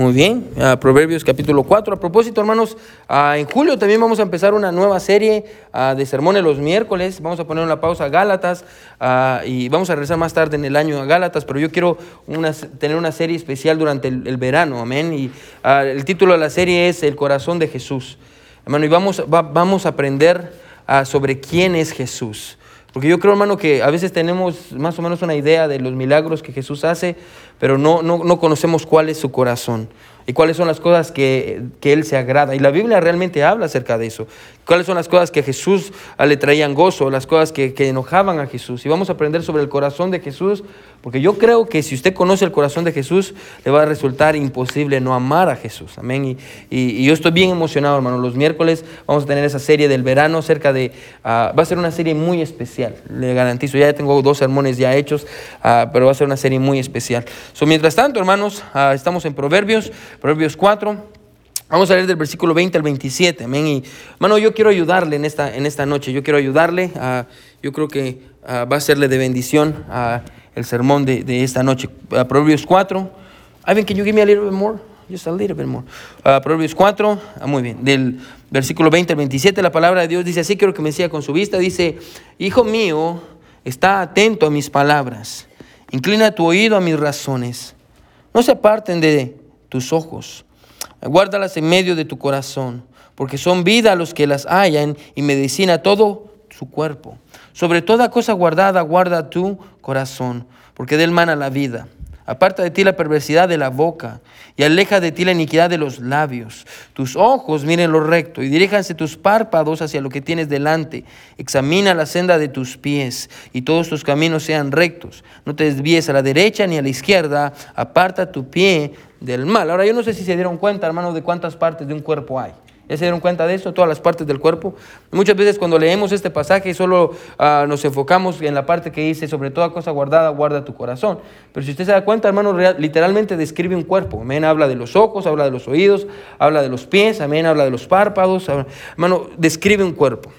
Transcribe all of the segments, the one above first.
Muy bien, Proverbios capítulo 4. A propósito, hermanos, en julio también vamos a empezar una nueva serie de sermones los miércoles. Vamos a poner una pausa a Gálatas y vamos a regresar más tarde en el año a Gálatas, pero yo quiero tener una serie especial durante el, verano, amén. Y el título de la serie es El corazón de Jesús. Hermano, y vamos, vamos a aprender sobre quién es Jesús. Porque yo creo, hermano, que a veces tenemos más o menos una idea de los milagros que Jesús hace, pero no, no, no conocemos cuál es su corazón y cuáles son las cosas que, que, Él se agrada. Y la Biblia realmente habla acerca de eso. Cuáles son las cosas que a Jesús le traían gozo, las cosas que, que, enojaban a Jesús. Y vamos a aprender sobre el corazón de Jesús, porque yo creo que si usted conoce el corazón de Jesús, le va a resultar imposible no amar a Jesús. Amén. Y, y, yo estoy bien emocionado, hermano. Los miércoles vamos a tener esa serie del verano cerca de... Uh, va a ser una serie muy especial, le garantizo. Ya tengo dos sermones ya hechos, uh, pero va a ser una serie muy especial. So, mientras tanto, hermanos, uh, estamos en Proverbios. Proverbios 4. Vamos a leer del versículo 20 al 27. Amén. Y, hermano, yo quiero ayudarle en esta, en esta noche. Yo quiero ayudarle. yo creo que va a serle de bendición a el sermón de, de esta noche. Proverbios 4. Ivan, can you give me a little bit more? Just a little bit more. Proverbios 4. Ah, muy bien. Del versículo 20 al 27, la palabra de Dios dice así. Quiero que me siga con su vista. Dice: Hijo mío, está atento a mis palabras. Inclina tu oído a mis razones. No se aparten de tus ojos. Guárdalas en medio de tu corazón, porque son vida a los que las hallan y medicina todo su cuerpo. Sobre toda cosa guardada, guarda tu corazón, porque de él mana la vida. Aparta de ti la perversidad de la boca y aleja de ti la iniquidad de los labios. Tus ojos miren lo recto y diríjanse tus párpados hacia lo que tienes delante. Examina la senda de tus pies y todos tus caminos sean rectos. No te desvíes a la derecha ni a la izquierda. Aparta tu pie del mal. Ahora yo no sé si se dieron cuenta, hermano, de cuántas partes de un cuerpo hay. ¿Ya se dieron cuenta de eso? Todas las partes del cuerpo. Muchas veces cuando leemos este pasaje solo uh, nos enfocamos en la parte que dice, sobre toda cosa guardada, guarda tu corazón. Pero si usted se da cuenta, hermano, literalmente describe un cuerpo. Amén, habla de los ojos, habla de los oídos, habla de los pies, amén, habla de los párpados. Hermano, describe un cuerpo.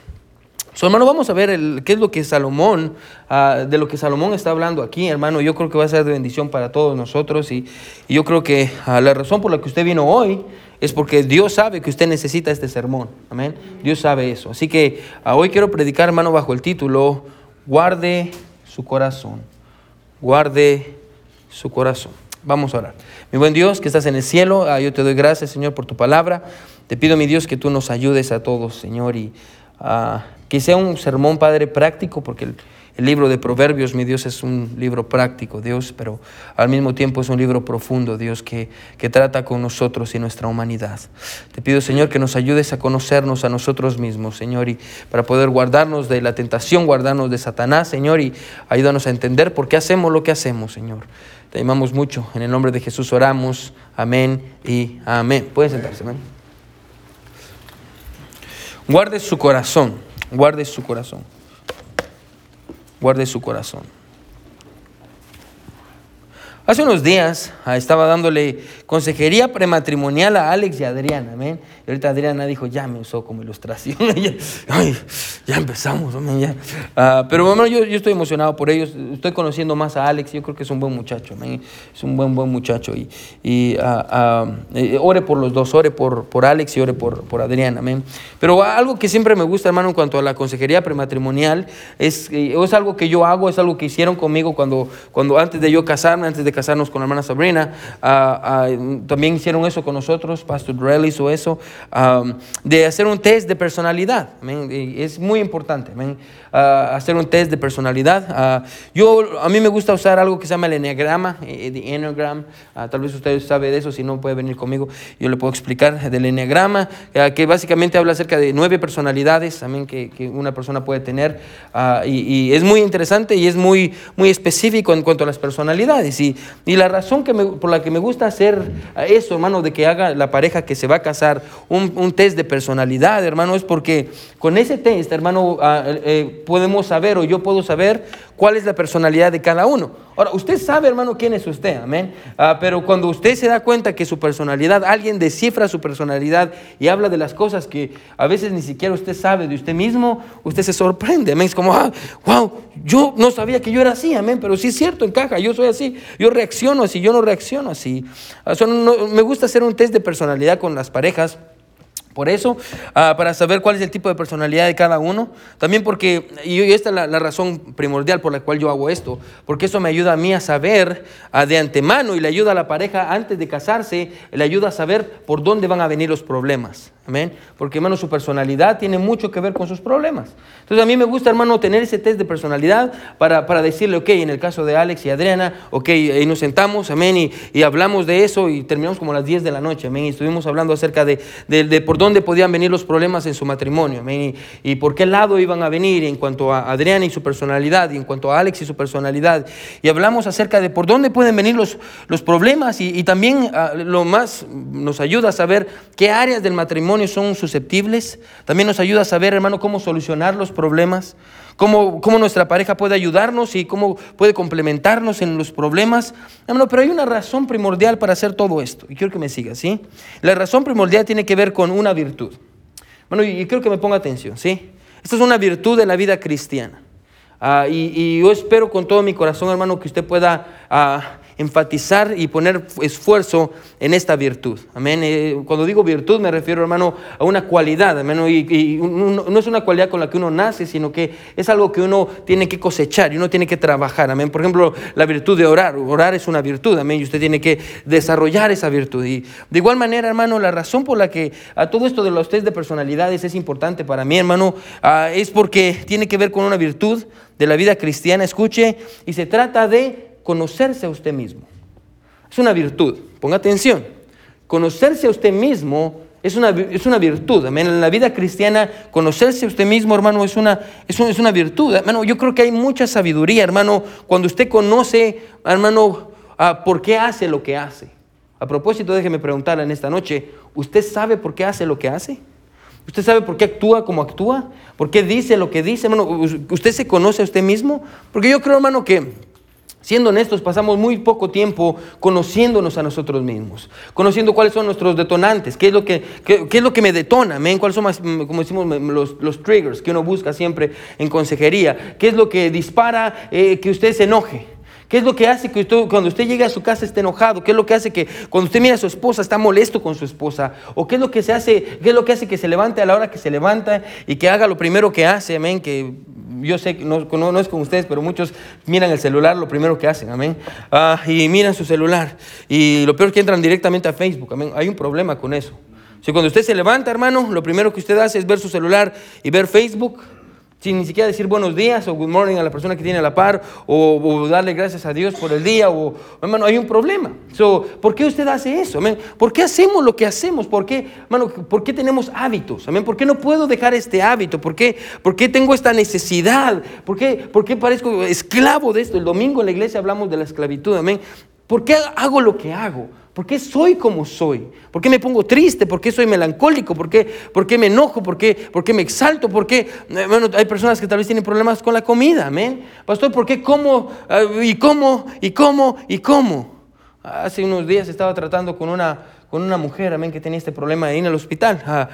So, hermano, vamos a ver el, qué es lo que Salomón, uh, de lo que Salomón está hablando aquí, hermano. Yo creo que va a ser de bendición para todos nosotros y, yo creo que uh, la razón por la que usted vino hoy es porque Dios sabe que usted necesita este sermón. Amén. Dios sabe eso. Así que ah, hoy quiero predicar, hermano, bajo el título, guarde su corazón. Guarde su corazón. Vamos a orar. Mi buen Dios, que estás en el cielo, ah, yo te doy gracias, Señor, por tu palabra. Te pido, mi Dios, que tú nos ayudes a todos, Señor, y uh, que sea un sermón, Padre, práctico, porque el libro de Proverbios, mi Dios, es un libro práctico, Dios, pero al mismo tiempo es un libro profundo, Dios, que, que trata con nosotros y nuestra humanidad. Te pido, Señor, que nos ayudes a conocernos a nosotros mismos, Señor, y para poder guardarnos de la tentación, guardarnos de Satanás, Señor, y ayúdanos a entender por qué hacemos lo que hacemos, Señor. Te amamos mucho. En el nombre de Jesús oramos. Amén y amén. Pueden sentarse, amén. Guarde su corazón, guarde su corazón guarde su corazón. Hace unos días ah, estaba dándole consejería prematrimonial a Alex y a Adriana, amén. Y ahorita Adriana dijo, ya me usó como ilustración. ya, empezamos, amén. Ah, pero bueno, yo, estoy emocionado por ellos. Estoy conociendo más a Alex. Yo creo que es un buen muchacho, amén. Es un buen, buen muchacho. Y, y uh, ore por los dos, ore por, por Alex y ore por, por Adriana, amén. Pero algo que siempre me gusta, hermano, en cuanto a la consejería prematrimonial, es, es algo que yo hago, es algo que hicieron conmigo cuando, cuando antes de yo casarme, antes de casarnos con la hermana Sabrina. Ah, ah, también hicieron eso con nosotros, Pastor Drell hizo eso, de hacer un test de personalidad. Es muy importante hacer un test de personalidad. yo, a mí me gusta usar algo que se llama el enneagrama, el eh, enneagram. tal vez usted sabe de eso, si no puede venir conmigo, yo le puedo explicar del enneagrama, que básicamente habla acerca de nueve personalidades también que, que una persona puede tener. Y, y, es muy interesante y es muy, muy específico en cuanto a las personalidades. Y, y la razón que por la que me gusta hacer eso, hermano, de que haga la pareja que se va a casar un, un test de personalidad, hermano, es porque con ese test, hermano, ah, eh, podemos saber o yo puedo saber cuál es la personalidad de cada uno. Ahora, usted sabe, hermano, quién es usted, amén. Ah, pero cuando usted se da cuenta que su personalidad, alguien descifra su personalidad y habla de las cosas que a veces ni siquiera usted sabe de usted mismo, usted se sorprende, amén. Es como, ah, wow, yo no sabía que yo era así, amén, pero sí es cierto, encaja, yo soy así, yo reacciono así, yo no reacciono así. Ah, me gusta hacer un test de personalidad con las parejas. Por eso, ah, para saber cuál es el tipo de personalidad de cada uno, también porque, y esta es la, razón primordial por la cual yo hago esto, porque eso me ayuda a mí a saber ah, de antemano y le ayuda a la pareja antes de casarse, le ayuda a saber por dónde van a venir los problemas. Amén. Porque, hermano, su personalidad tiene mucho que ver con sus problemas. Entonces, a mí me gusta, hermano, tener ese test de personalidad para, para decirle, ok, en el caso de Alex y Adriana, ok, y nos sentamos, amén, y, y, hablamos de eso y terminamos como a las 10 de la noche, amén, y estuvimos hablando acerca de, de, de por dónde podían venir los problemas en su matrimonio, y, por qué lado iban a venir en cuanto a Adriana y su personalidad, y en cuanto a Alex y su personalidad. Y hablamos acerca de por dónde pueden venir los, los problemas y, también uh, lo más nos ayuda a saber qué áreas del matrimonio son susceptibles. También nos ayuda a saber, hermano, cómo solucionar los problemas, cómo, cómo nuestra pareja puede ayudarnos y cómo puede complementarnos en los problemas. Hermano, pero hay una razón primordial para hacer todo esto. Y quiero que me siga, ¿sí? La razón primordial tiene que ver con una virtud. Bueno, y quiero que me ponga atención, ¿sí? Esta es una virtud de la vida cristiana. Uh, y, yo espero con todo mi corazón, hermano, que usted pueda uh, enfatizar y poner esfuerzo en esta virtud. Amén. Eh, cuando digo virtud me refiero, hermano, a una cualidad. Amén. Y, no es una cualidad con la que uno nace, sino que es algo que uno tiene que cosechar y uno tiene que trabajar. Amén. Por ejemplo, la virtud de orar. Orar es una virtud. Amén. Y usted tiene que desarrollar esa virtud. Y de igual manera, hermano, la razón por la que a todo esto de los test de personalidades es importante para mí, hermano, ah, es porque tiene que ver con una virtud de la vida cristiana. Escuche, y se trata de conocerse a usted mismo. Es una virtud, ponga atención. Conocerse a usted mismo es una, es una virtud. En la vida cristiana, conocerse a usted mismo, hermano, es una, es, es una virtud. Hermano, yo creo que hay mucha sabiduría, hermano, cuando usted conoce, hermano, por qué hace lo que hace. A propósito, déjeme preguntarle en esta noche, ¿usted sabe por qué hace lo que hace? ¿Usted sabe por qué actúa como actúa? ¿Por qué dice lo que dice? Hermano, ¿usted se conoce a usted mismo? Porque yo creo, hermano, que Siendo honestos, pasamos muy poco tiempo conociéndonos a nosotros mismos, conociendo cuáles son nuestros detonantes, qué es lo que, qué, es lo que me detona, cuáles son, más, como decimos, los, los, triggers que uno busca siempre en consejería, qué es lo que dispara eh, que usted se enoje. ¿Qué es lo que hace que usted, cuando usted llega a su casa esté enojado? ¿Qué es lo que hace que cuando usted mira a su esposa está molesto con su esposa? ¿O qué es lo que se hace, qué es lo que hace que se levante a la hora que se levanta y que haga lo primero que hace? Amén, que yo sé que no, no, es con ustedes, pero muchos miran el celular lo primero que hacen, amén. Ah, y miran su celular. Y lo peor es que entran directamente a Facebook, amén. Hay un problema con eso. Si cuando usted se levanta, hermano, lo primero que usted hace es ver su celular y ver Facebook, sin ni siquiera decir buenos días o good morning a la persona que tiene a la par o, darle gracias a Dios por el día o hermano hay un problema so, ¿por qué usted hace eso? ¿por qué hacemos lo que hacemos? ¿por qué, hermano, ¿por qué tenemos hábitos? ¿por qué no puedo dejar este hábito? ¿por qué, por qué tengo esta necesidad? ¿por qué, ¿por qué parezco esclavo de esto? el domingo en la iglesia hablamos de la esclavitud ¿por qué hago lo que hago? ¿Por qué soy como soy? ¿Por qué me pongo triste? ¿Por qué soy melancólico? ¿Por qué, por qué me enojo? ¿Por qué, ¿Por qué me exalto? ¿Por qué? Bueno, hay personas que tal vez tienen problemas con la comida, amén. Pastor, ¿por qué como ah, y como y como y como? Hace unos días estaba tratando con una con una mujer, amén, que tenía este problema ahí en el hospital, ah,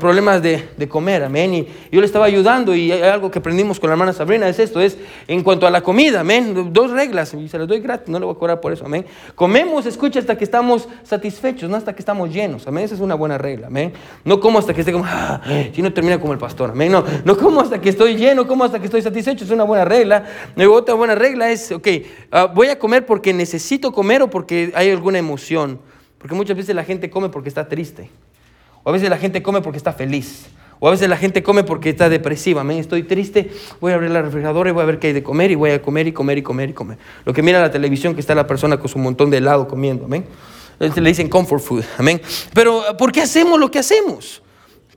problemas de, de, comer, amén, y yo le estaba ayudando y algo que aprendimos con la hermana Sabrina, es esto, es en cuanto a la comida, amén, dos reglas, y se las doy gratis, no le voy a cobrar por eso, amén. Comemos, escucha, hasta que estamos satisfechos, no hasta que estamos llenos, amén, esa es una buena regla, amén. No como hasta que esté como, ah, si no termina como el pastor, amén, no, no como hasta que estoy lleno, como hasta que estoy satisfecho, es una buena regla. Y otra buena regla es, ok, ah, voy a comer porque necesito comer o porque hay alguna emoción. Porque muchas veces la gente come porque está triste. O a veces la gente come porque está feliz. O a veces la gente come porque está depresiva. Amén. Estoy triste, voy a abrir la refrigeradora y voy a ver qué hay de comer y voy a comer y comer y comer y comer. Lo que mira la televisión que está la persona con su montón de helado comiendo. Amén. Le dicen comfort food. Amén. Pero ¿por qué hacemos lo que hacemos?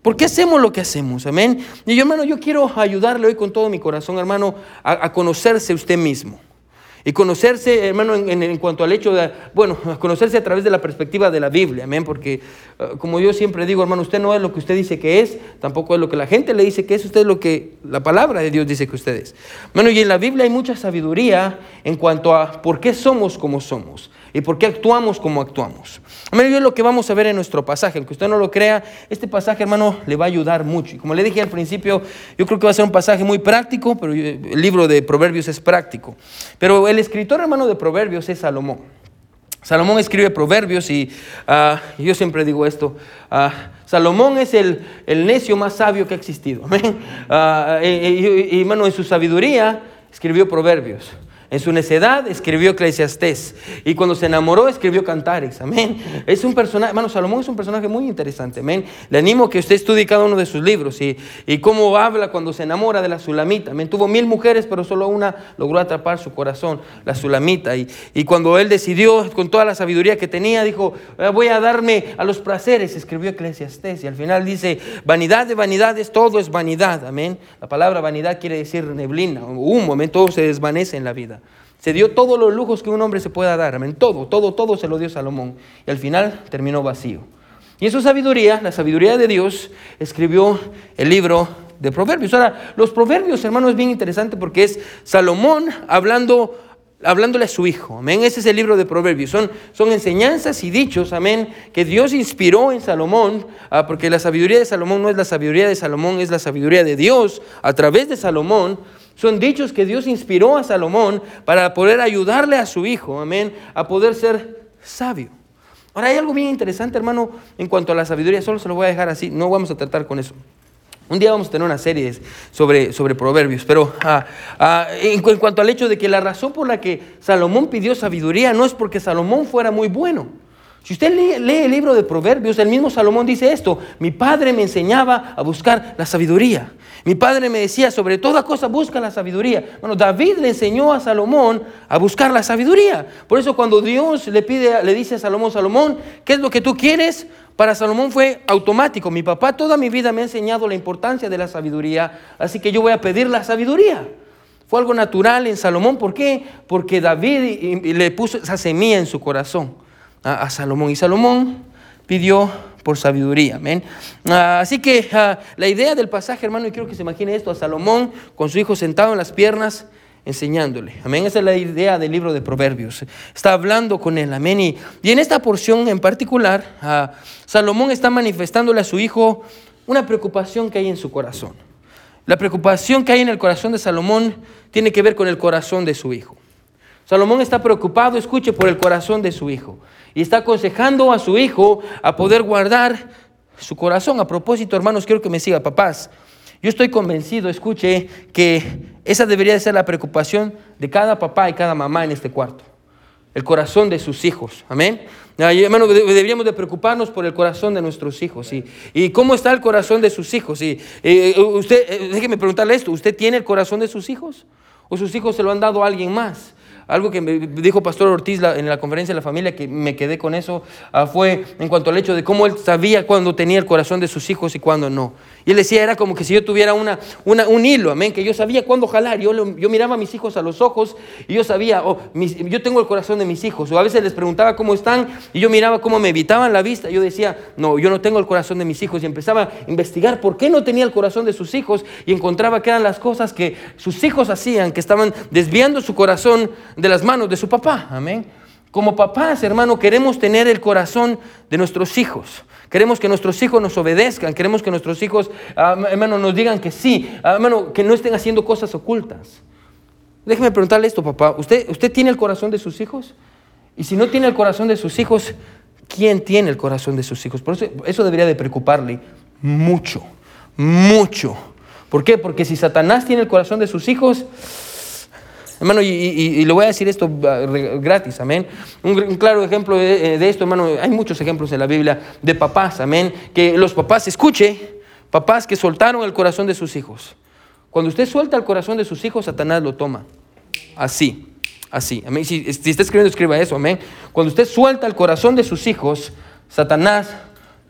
¿Por qué hacemos lo que hacemos? Amén. Y yo, hermano, yo quiero ayudarle hoy con todo mi corazón, hermano, a, a conocerse usted mismo. Y conocerse, hermano, en, cuanto al hecho de, bueno, conocerse a través de la perspectiva de la Biblia, amén, porque eh, como yo siempre digo, hermano, usted no es lo que usted dice que es, tampoco es lo que la gente le dice que es, usted es lo que la palabra de Dios dice que usted es. Bueno, y en la Biblia hay mucha sabiduría en cuanto a por qué somos como somos y por qué actuamos como actuamos. Amén, y lo que vamos a ver en nuestro pasaje, aunque usted no lo crea, este pasaje, hermano, le va a ayudar mucho. Y como le dije al principio, yo creo que va a ser un pasaje muy práctico, pero el libro de Proverbios es práctico. Pero el escritor hermano de Proverbios es Salomón. Salomón escribe Proverbios y ah, yo siempre digo esto, uh, Salomón es el, el, necio más sabio que ha existido. Uh, y, y, hermano, en su sabiduría escribió Proverbios. En su necedad escribió Eclesiastés. Y cuando se enamoró escribió Cantares. Amén. Es un personaje, hermano, Salomón es un personaje muy interesante. Amén. Le animo que usted estudie cada uno de sus libros y, y cómo habla cuando se enamora de la Sulamita. Amén. Tuvo mil mujeres, pero solo una logró atrapar su corazón, la Sulamita. Y, y cuando él decidió, con toda la sabiduría que tenía, dijo, eh, voy a darme a los placeres. Escribió Eclesiastés. Y al final dice, vanidad de vanidades, todo es vanidad. Amén. La palabra vanidad quiere decir neblina, humo. Amén. Todo se desvanece en la vida. Se dio todos los lujos que un hombre se pueda dar, amén. Todo, todo, todo se lo dio Salomón. Y al final terminó vacío. Y en su sabiduría, la sabiduría de Dios, escribió el libro de Proverbios. Ahora, los Proverbios, hermano, es bien interesante porque es Salomón hablando hablándole a su hijo. Amén. Ese es el libro de Proverbios. Son, son enseñanzas y dichos, amén, que Dios inspiró en Salomón, ah, porque la sabiduría de Salomón no es la sabiduría de Salomón, es la sabiduría de Dios a través de Salomón son dichos que Dios inspiró a Salomón para poder ayudarle a su hijo, amén, a poder ser sabio. Ahora hay algo bien interesante, hermano, en cuanto a la sabiduría, solo se lo voy a dejar así, no vamos a tratar con eso. Un día vamos a tener una serie sobre, sobre proverbios, pero ah, ah, en, en cuanto al hecho de que la razón por la que Salomón pidió sabiduría no es porque Salomón fuera muy bueno, si usted lee, el libro de Proverbios, el mismo Salomón dice esto, mi padre me enseñaba a buscar la sabiduría. Mi padre me decía, sobre toda cosa busca la sabiduría. Bueno, David le enseñó a Salomón a buscar la sabiduría. Por eso cuando Dios le pide, le dice a Salomón, Salomón, ¿qué es lo que tú quieres? Para Salomón fue automático. Mi papá toda mi vida me ha enseñado la importancia de la sabiduría, así que yo voy a pedir la sabiduría. Fue algo natural en Salomón. ¿Por qué? Porque David le puso esa semilla en su corazón a, Salomón. Y Salomón pidió por sabiduría. Amén. Ah, así que ah, la idea del pasaje, hermano, y quiero que se imagine esto, a Salomón con su hijo sentado en las piernas, enseñándole. Amén. Esa es la idea del libro de Proverbios. Está hablando con él. Amén. Y, en esta porción en particular, ah, Salomón está manifestándole a su hijo una preocupación que hay en su corazón. La preocupación que hay en el corazón de Salomón tiene que ver con el corazón de su hijo. Salomón está preocupado, escuche, por el corazón de su hijo. Y está aconsejando a su hijo a poder guardar su corazón. A propósito, hermanos, quiero que me siga, papás. Yo estoy convencido, escuche, que esa debería de ser la preocupación de cada papá y cada mamá en este cuarto. El corazón de sus hijos. Amén. Hermano, deberíamos de preocuparnos por el corazón de nuestros hijos. ¿Y, y cómo está el corazón de sus hijos? Y, usted, eh, déjeme preguntarle esto, ¿usted tiene el corazón de sus hijos? ¿O sus hijos se lo han dado a alguien más? Algo que me dijo Pastor Ortiz en la conferencia de la familia, que me quedé con eso, ah, fue en cuanto al hecho de cómo él sabía cuándo tenía el corazón de sus hijos y cuándo no. Y él decía, era como que si yo tuviera una, un hilo, amén, que yo sabía cuándo jalar. Yo, yo miraba a mis hijos a los ojos y yo sabía, oh, yo tengo el corazón de mis hijos. O a veces les preguntaba cómo están y yo miraba cómo me evitaban la vista. Yo decía, no, yo no tengo el corazón de mis hijos. Y empezaba a investigar por qué no tenía el corazón de sus hijos y encontraba que eran las cosas que sus hijos hacían, que estaban desviando su corazón de las manos de su papá. Amén. Como papás, hermano, queremos tener el corazón de nuestros hijos. Queremos que nuestros hijos nos obedezcan. Queremos que nuestros hijos, ah, hermano, nos digan que sí. Ah, hermano, que no estén haciendo cosas ocultas. Déjeme preguntarle esto, papá. ¿Usted, ¿Usted tiene el corazón de sus hijos? Y si no tiene el corazón de sus hijos, ¿quién tiene el corazón de sus hijos? Por eso, eso debería de preocuparle mucho, mucho. ¿Por qué? Porque si Satanás tiene el corazón de sus hijos, Hermano, y, le voy a decir esto ah, gratis, amén. Un, claro ejemplo de, esto, hermano, hay muchos ejemplos en la Biblia de papás, amén. Que los papás, escuche, papás que soltaron el corazón de sus hijos. Cuando usted suelta el corazón de sus hijos, Satanás lo toma. Así, así. Amén. Si, si está escribiendo, escriba eso, amén. Cuando usted suelta el corazón de sus hijos, Satanás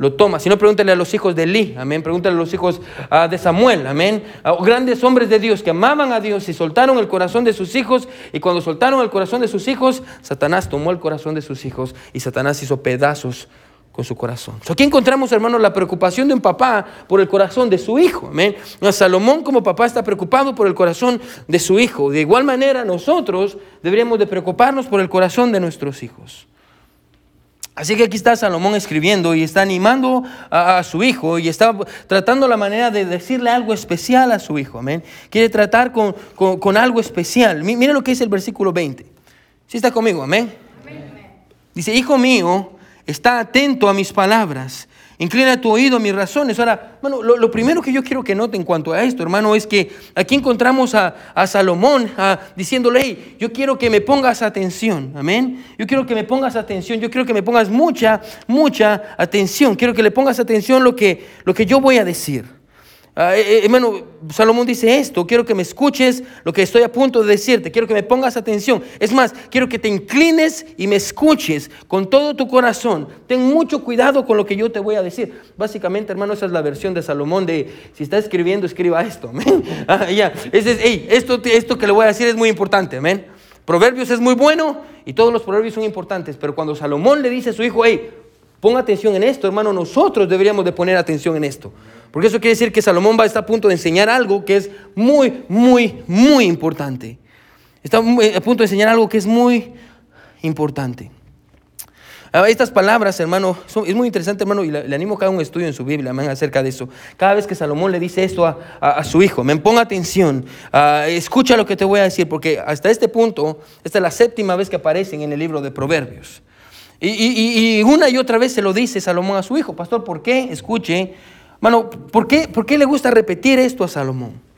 lo toma. Si no, pregúntale a los hijos de Eli, amén. Pregúntale a los hijos ah, de Samuel, amén. Grandes hombres de Dios que amaban a Dios y soltaron el corazón de sus hijos. Y cuando soltaron el corazón de sus hijos, Satanás tomó el corazón de sus hijos y Satanás hizo pedazos con su corazón. Aquí encontramos, hermanos, la preocupación de un papá por el corazón de su hijo. Amén. Salomón como papá está preocupado por el corazón de su hijo. De igual manera, nosotros deberíamos de preocuparnos por el corazón de nuestros hijos. Así que aquí está Salomón escribiendo y está animando a, su hijo y está tratando la manera de decirle algo especial a su hijo. Amén. Quiere tratar con, algo especial. Mira lo que dice el versículo 20. Si está conmigo, amén. Dice, hijo mío, está atento a mis palabras Inclina tu oído a mis razones. Ahora, bueno, lo, primero que yo quiero que note en cuanto a esto, hermano, es que aquí encontramos a, Salomón diciéndole, hey, yo quiero que me pongas atención. Amén. Yo quiero que me pongas atención. Yo quiero que me pongas mucha, mucha atención. Quiero que le pongas atención lo que, lo que yo voy a decir. Ah, eh, eh, hermano, Salomón dice esto, quiero que me escuches lo que estoy a punto de decirte, quiero que me pongas atención. Es más, quiero que te inclines y me escuches con todo tu corazón. Ten mucho cuidado con lo que yo te voy a decir. Básicamente, hermano, esa es la versión de Salomón de, si está escribiendo, escriba esto. Ah, ya. esto, esto que le voy a decir es muy importante. Proverbios es muy bueno y todos los proverbios son importantes, pero cuando Salomón le dice a su hijo, hey, pon atención en esto, hermano, nosotros deberíamos de poner atención en esto. Porque eso quiere decir que Salomón va a estar a punto de enseñar algo que es muy, muy, muy importante. Está a punto de enseñar algo que es muy importante. Ah, estas palabras, hermano, es muy interesante, hermano, y le, animo a haga un estudio en su Biblia acerca de eso. Cada vez que Salomón le dice esto a, su hijo, me ponga atención, ah, escucha lo que te voy a decir, porque hasta este punto, esta es la séptima vez que aparecen en el libro de Proverbios. Y, y una y otra vez se lo dice Salomón a su hijo, pastor, ¿por qué? Escuche, Mano, ¿por qué, ¿por qué le gusta repetir esto a Salomón?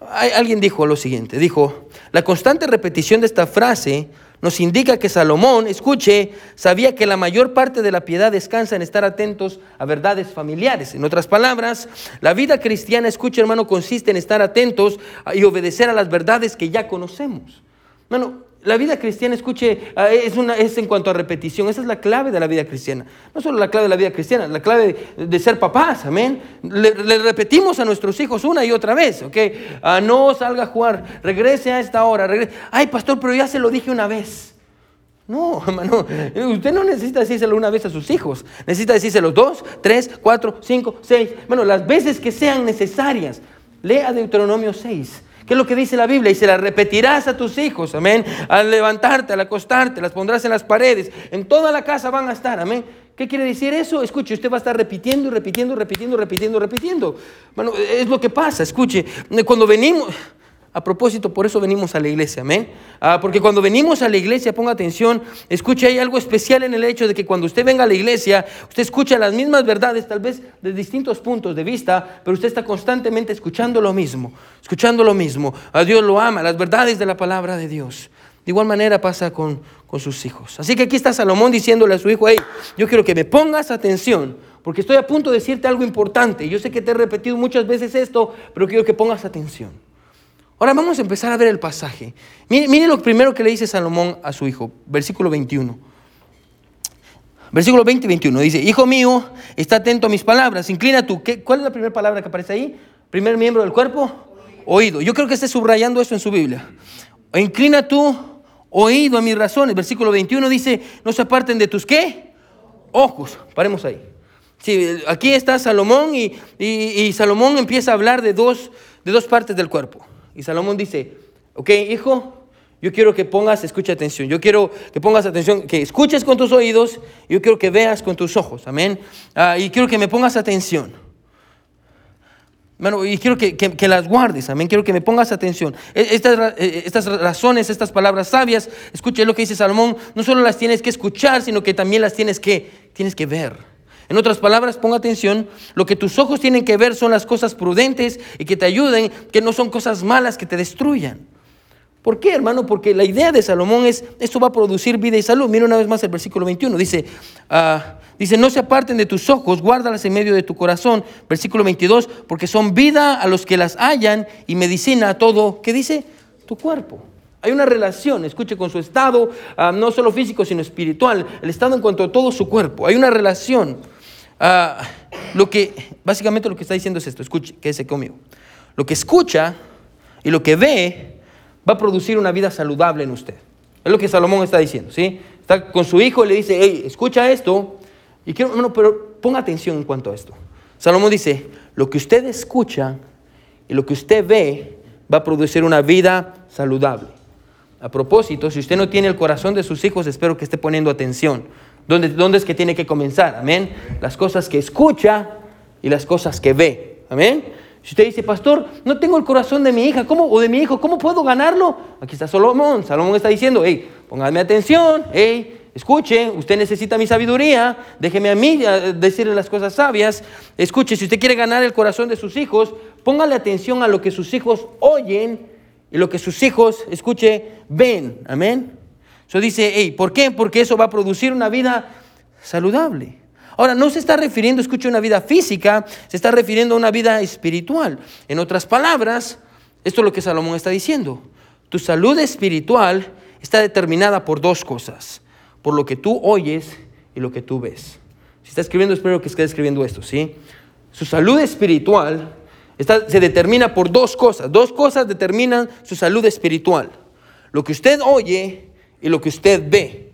alguien dijo lo siguiente, dijo, la constante repetición de esta frase nos indica que Salomón, escuche, sabía que la mayor parte de la piedad descansa en estar atentos a verdades familiares. En otras palabras, la vida cristiana, escuche hermano, consiste en estar atentos y obedecer a las verdades que ya conocemos. Mano, la vida cristiana, escuche, ah, es, una, es en cuanto a repetición. Esa es la clave de la vida cristiana. No solo la clave de la vida cristiana, la clave de, ser papás, amén. Le, repetimos a nuestros hijos una y otra vez, ¿ok? Ah, no salga a jugar, regrese a esta hora. Regrese. Ay, pastor, pero ya se lo dije una vez. No, hermano, usted no necesita decírselo una vez a sus hijos. Necesita decírselo dos, tres, cuatro, cinco, seis. Bueno, las veces que sean necesarias. Lea Deuteronomio 6. ¿Qué es lo que dice la Biblia? Y se la repetirás a tus hijos, amén. Al levantarte, al acostarte, las pondrás en las paredes. En toda la casa van a estar, amén. ¿Qué quiere decir eso? Escuche, usted va a estar repitiendo repitiendo, repitiendo, repitiendo, repitiendo. Bueno, es lo que pasa, escuche. Cuando venimos, a propósito, por eso venimos a la iglesia, amén. Ah, porque cuando venimos a la iglesia, ponga atención, escuche, hay algo especial en el hecho de que cuando usted venga a la iglesia, usted escucha las mismas verdades, tal vez de distintos puntos de vista, pero usted está constantemente escuchando lo mismo, escuchando lo mismo. A Dios lo ama, las verdades de la palabra de Dios. De igual manera pasa con, con sus hijos. Así que aquí está Salomón diciéndole a su hijo, hey, yo quiero que me pongas atención, porque estoy a punto de decirte algo importante. Yo sé que te he repetido muchas veces esto, pero quiero que pongas atención. Ahora vamos a empezar a ver el pasaje. Mire, lo primero que le dice Salomón a su hijo, versículo 21. Versículo 20 y 21 dice, Hijo mío, está atento a mis palabras, inclina tú. ¿Qué, ¿Cuál es la primera palabra que aparece ahí? ¿Primer miembro del cuerpo? Oído. Yo creo que esté subrayando eso en su Biblia. Inclina tú oído a mis razones. Versículo 21 dice, no se aparten de tus qué? Ojos. Paremos ahí. Sí, aquí está Salomón y, y Salomón empieza a hablar de dos, de dos partes del cuerpo. Y Salomón dice, ok, hijo, yo quiero que pongas, escucha atención, yo quiero que pongas atención, que escuches con tus oídos, yo quiero que veas con tus ojos, amén. Ah, y quiero que me pongas atención. Bueno, y quiero que, que, las guardes, amén. Quiero que me pongas atención. E, estas, e, estas razones, estas palabras sabias, escuche lo que dice Salomón, no solo las tienes que escuchar, sino que también las tienes que, tienes que ver. En otras palabras, ponga atención, lo que tus ojos tienen que ver son las cosas prudentes y que te ayuden, que no son cosas malas que te destruyan. ¿Por qué, hermano? Porque la idea de Salomón es, esto va a producir vida y salud. Mira una vez más el versículo 21. Dice, ah, dice, no se aparten de tus ojos, guárdalas en medio de tu corazón. Versículo 22, porque son vida a los que las hallan y medicina a todo, ¿qué dice? Tu cuerpo. Hay una relación, escuche, con su estado, ah, no solo físico, sino espiritual, el estado en cuanto a todo su cuerpo. Hay una relación. Ah, lo que, básicamente lo que está diciendo es esto, escuche, quédese conmigo. Lo que escucha y lo que ve va a producir una vida saludable en usted. Es lo que Salomón está diciendo, ¿sí? Está con su hijo y le dice, hey, escucha esto. Y quiero, bueno, pero ponga atención en cuanto a esto. Salomón dice, lo que usted escucha y lo que usted ve va a producir una vida saludable. A propósito, si usted no tiene el corazón de sus hijos, espero que esté poniendo atención. ¿Dónde, ¿Dónde, es que tiene que comenzar? Amén. Las cosas que escucha y las cosas que ve. Amén. Si usted dice, pastor, no tengo el corazón de mi hija ¿cómo, o de mi hijo, ¿cómo puedo ganarlo? Aquí está Salomón. Salomón está diciendo, hey, póngame atención, hey, escuche, usted necesita mi sabiduría, déjeme a mí eh, decirle las cosas sabias. Escuche, si usted quiere ganar el corazón de sus hijos, póngale atención a lo que sus hijos oyen y lo que sus hijos, escuche, ven. Amén. Eso dice, hey, ¿por qué? Porque eso va a producir una vida saludable. Ahora, no se está refiriendo, escuche, a una vida física, se está refiriendo a una vida espiritual. En otras palabras, esto es lo que Salomón está diciendo. Tu salud espiritual está determinada por dos cosas, por lo que tú oyes y lo que tú ves. Si está escribiendo, espero que esté escribiendo esto, ¿sí? Su salud espiritual está, se determina por dos cosas. Dos cosas determinan su salud espiritual. Lo que usted oye y lo que usted ve.